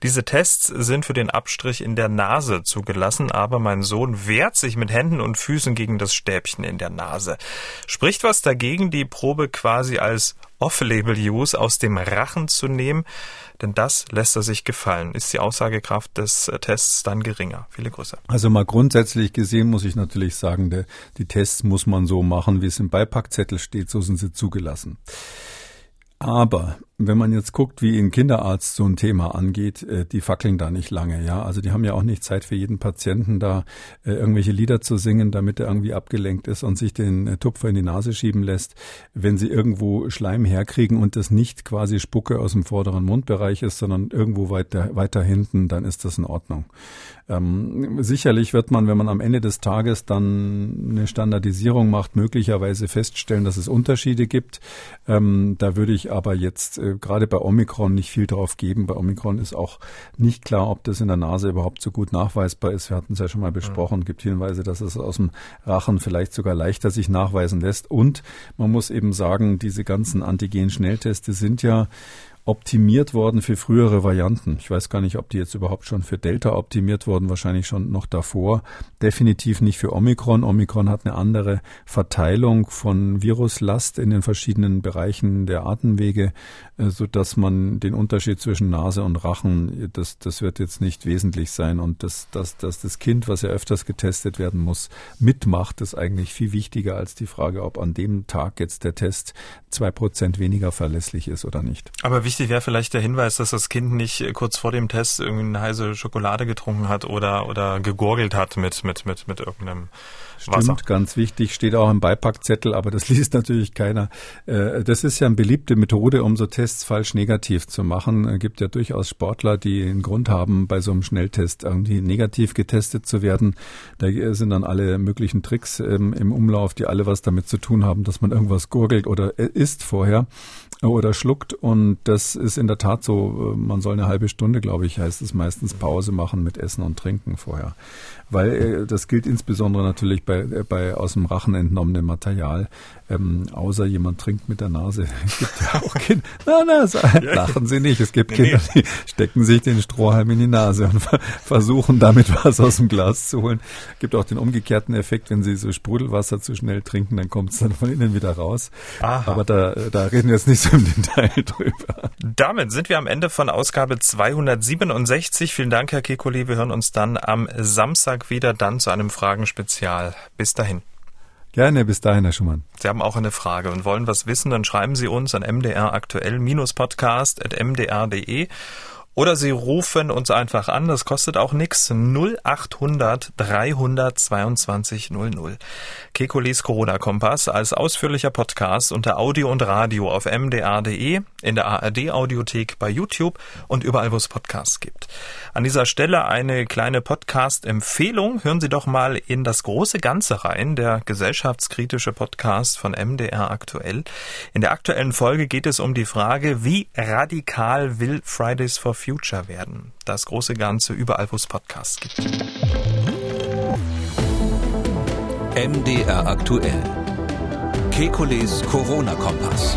Diese Tests sind für den Abstrich in der Nase zugelassen, aber mein Sohn wehrt sich mit Händen und Füßen gegen das Stäbchen in der Nase. Spricht was dagegen, die Probe quasi als Off-Label-Use aus dem Rachen zu nehmen? Denn das lässt er sich gefallen. Ist die Aussagekraft des äh, Tests dann geringer? Viele Grüße. Also mal grundsätzlich gesehen muss ich natürlich sagen, der, die Tests muss man so machen, wie es im Beipackzettel steht, so sind sie zugelassen. Aber wenn man jetzt guckt, wie ein Kinderarzt so ein Thema angeht, äh, die fackeln da nicht lange, ja. Also die haben ja auch nicht Zeit für jeden Patienten da äh, irgendwelche Lieder zu singen, damit er irgendwie abgelenkt ist und sich den äh, Tupfer in die Nase schieben lässt. Wenn sie irgendwo Schleim herkriegen und das nicht quasi Spucke aus dem vorderen Mundbereich ist, sondern irgendwo weiter, weiter hinten, dann ist das in Ordnung. Ähm, sicherlich wird man, wenn man am Ende des Tages dann eine Standardisierung macht, möglicherweise feststellen, dass es Unterschiede gibt. Ähm, da würde ich aber jetzt äh, gerade bei Omikron nicht viel drauf geben. Bei Omikron ist auch nicht klar, ob das in der Nase überhaupt so gut nachweisbar ist. Wir hatten es ja schon mal besprochen. Es gibt Hinweise, dass es aus dem Rachen vielleicht sogar leichter sich nachweisen lässt. Und man muss eben sagen, diese ganzen Antigen-Schnellteste sind ja optimiert worden für frühere Varianten. Ich weiß gar nicht, ob die jetzt überhaupt schon für Delta optimiert wurden, wahrscheinlich schon noch davor. Definitiv nicht für Omikron. Omikron hat eine andere Verteilung von Viruslast in den verschiedenen Bereichen der Atemwege, äh, so dass man den Unterschied zwischen Nase und Rachen, das, das wird jetzt nicht wesentlich sein. Und dass, dass, dass das Kind, was ja öfters getestet werden muss, mitmacht, ist eigentlich viel wichtiger als die Frage, ob an dem Tag jetzt der Test zwei Prozent weniger verlässlich ist oder nicht. Aber wichtig wäre vielleicht der Hinweis, dass das Kind nicht äh, kurz vor dem Test irgendwie eine heiße Schokolade getrunken hat oder, oder gegurgelt hat mit, mit, mit, mit irgendeinem Stimmt, Wasser. ganz wichtig, steht auch im Beipackzettel, aber das liest natürlich keiner. Äh, das ist ja eine beliebte Methode, um so Tests falsch negativ zu machen. Es gibt ja durchaus Sportler, die einen Grund haben, bei so einem Schnelltest irgendwie negativ getestet zu werden. Da sind dann alle möglichen Tricks ähm, im Umlauf, die alle was damit zu tun haben, dass man irgendwas gurgelt oder äh, isst vorher oder schluckt. Und das ist in der Tat so, äh, man soll eine halbe Stunde, glaube ich, heißt es meistens Pause machen mit Essen und Trinken vorher weil das gilt insbesondere natürlich bei, äh, bei aus dem Rachen entnommenem Material. Ähm, außer jemand trinkt mit der Nase. Es gibt ja auch Kinder. Na, na, so, lachen Sie nicht. Es gibt Kinder, die stecken sich den Strohhalm in die Nase und versuchen damit was aus dem Glas zu holen. Es gibt auch den umgekehrten Effekt, wenn Sie so Sprudelwasser zu schnell trinken, dann kommt es dann von innen wieder raus. Aha. Aber da, da reden wir jetzt nicht so im Detail drüber. Damit sind wir am Ende von Ausgabe 267. Vielen Dank, Herr Kekoli. Wir hören uns dann am Samstag wieder, dann zu einem Fragenspezial. Bis dahin. Gerne, bis dahin, Herr Schumann. Sie haben auch eine Frage und wollen was wissen, dann schreiben Sie uns an mdraktuell-podcast.mdr.de oder Sie rufen uns einfach an, das kostet auch nichts. 0800 322 00. Kekulis Corona-Kompass als ausführlicher Podcast unter Audio und Radio auf mdr.de, in der ARD-Audiothek bei YouTube und überall, wo es Podcasts gibt. An dieser Stelle eine kleine Podcast-Empfehlung. Hören Sie doch mal in das große Ganze rein, der gesellschaftskritische Podcast von MDR aktuell. In der aktuellen Folge geht es um die Frage, wie radikal will Fridays for Future werden? Das große Ganze überall, wo es Podcasts gibt. MDR aktuell. Kekules Corona-Kompass.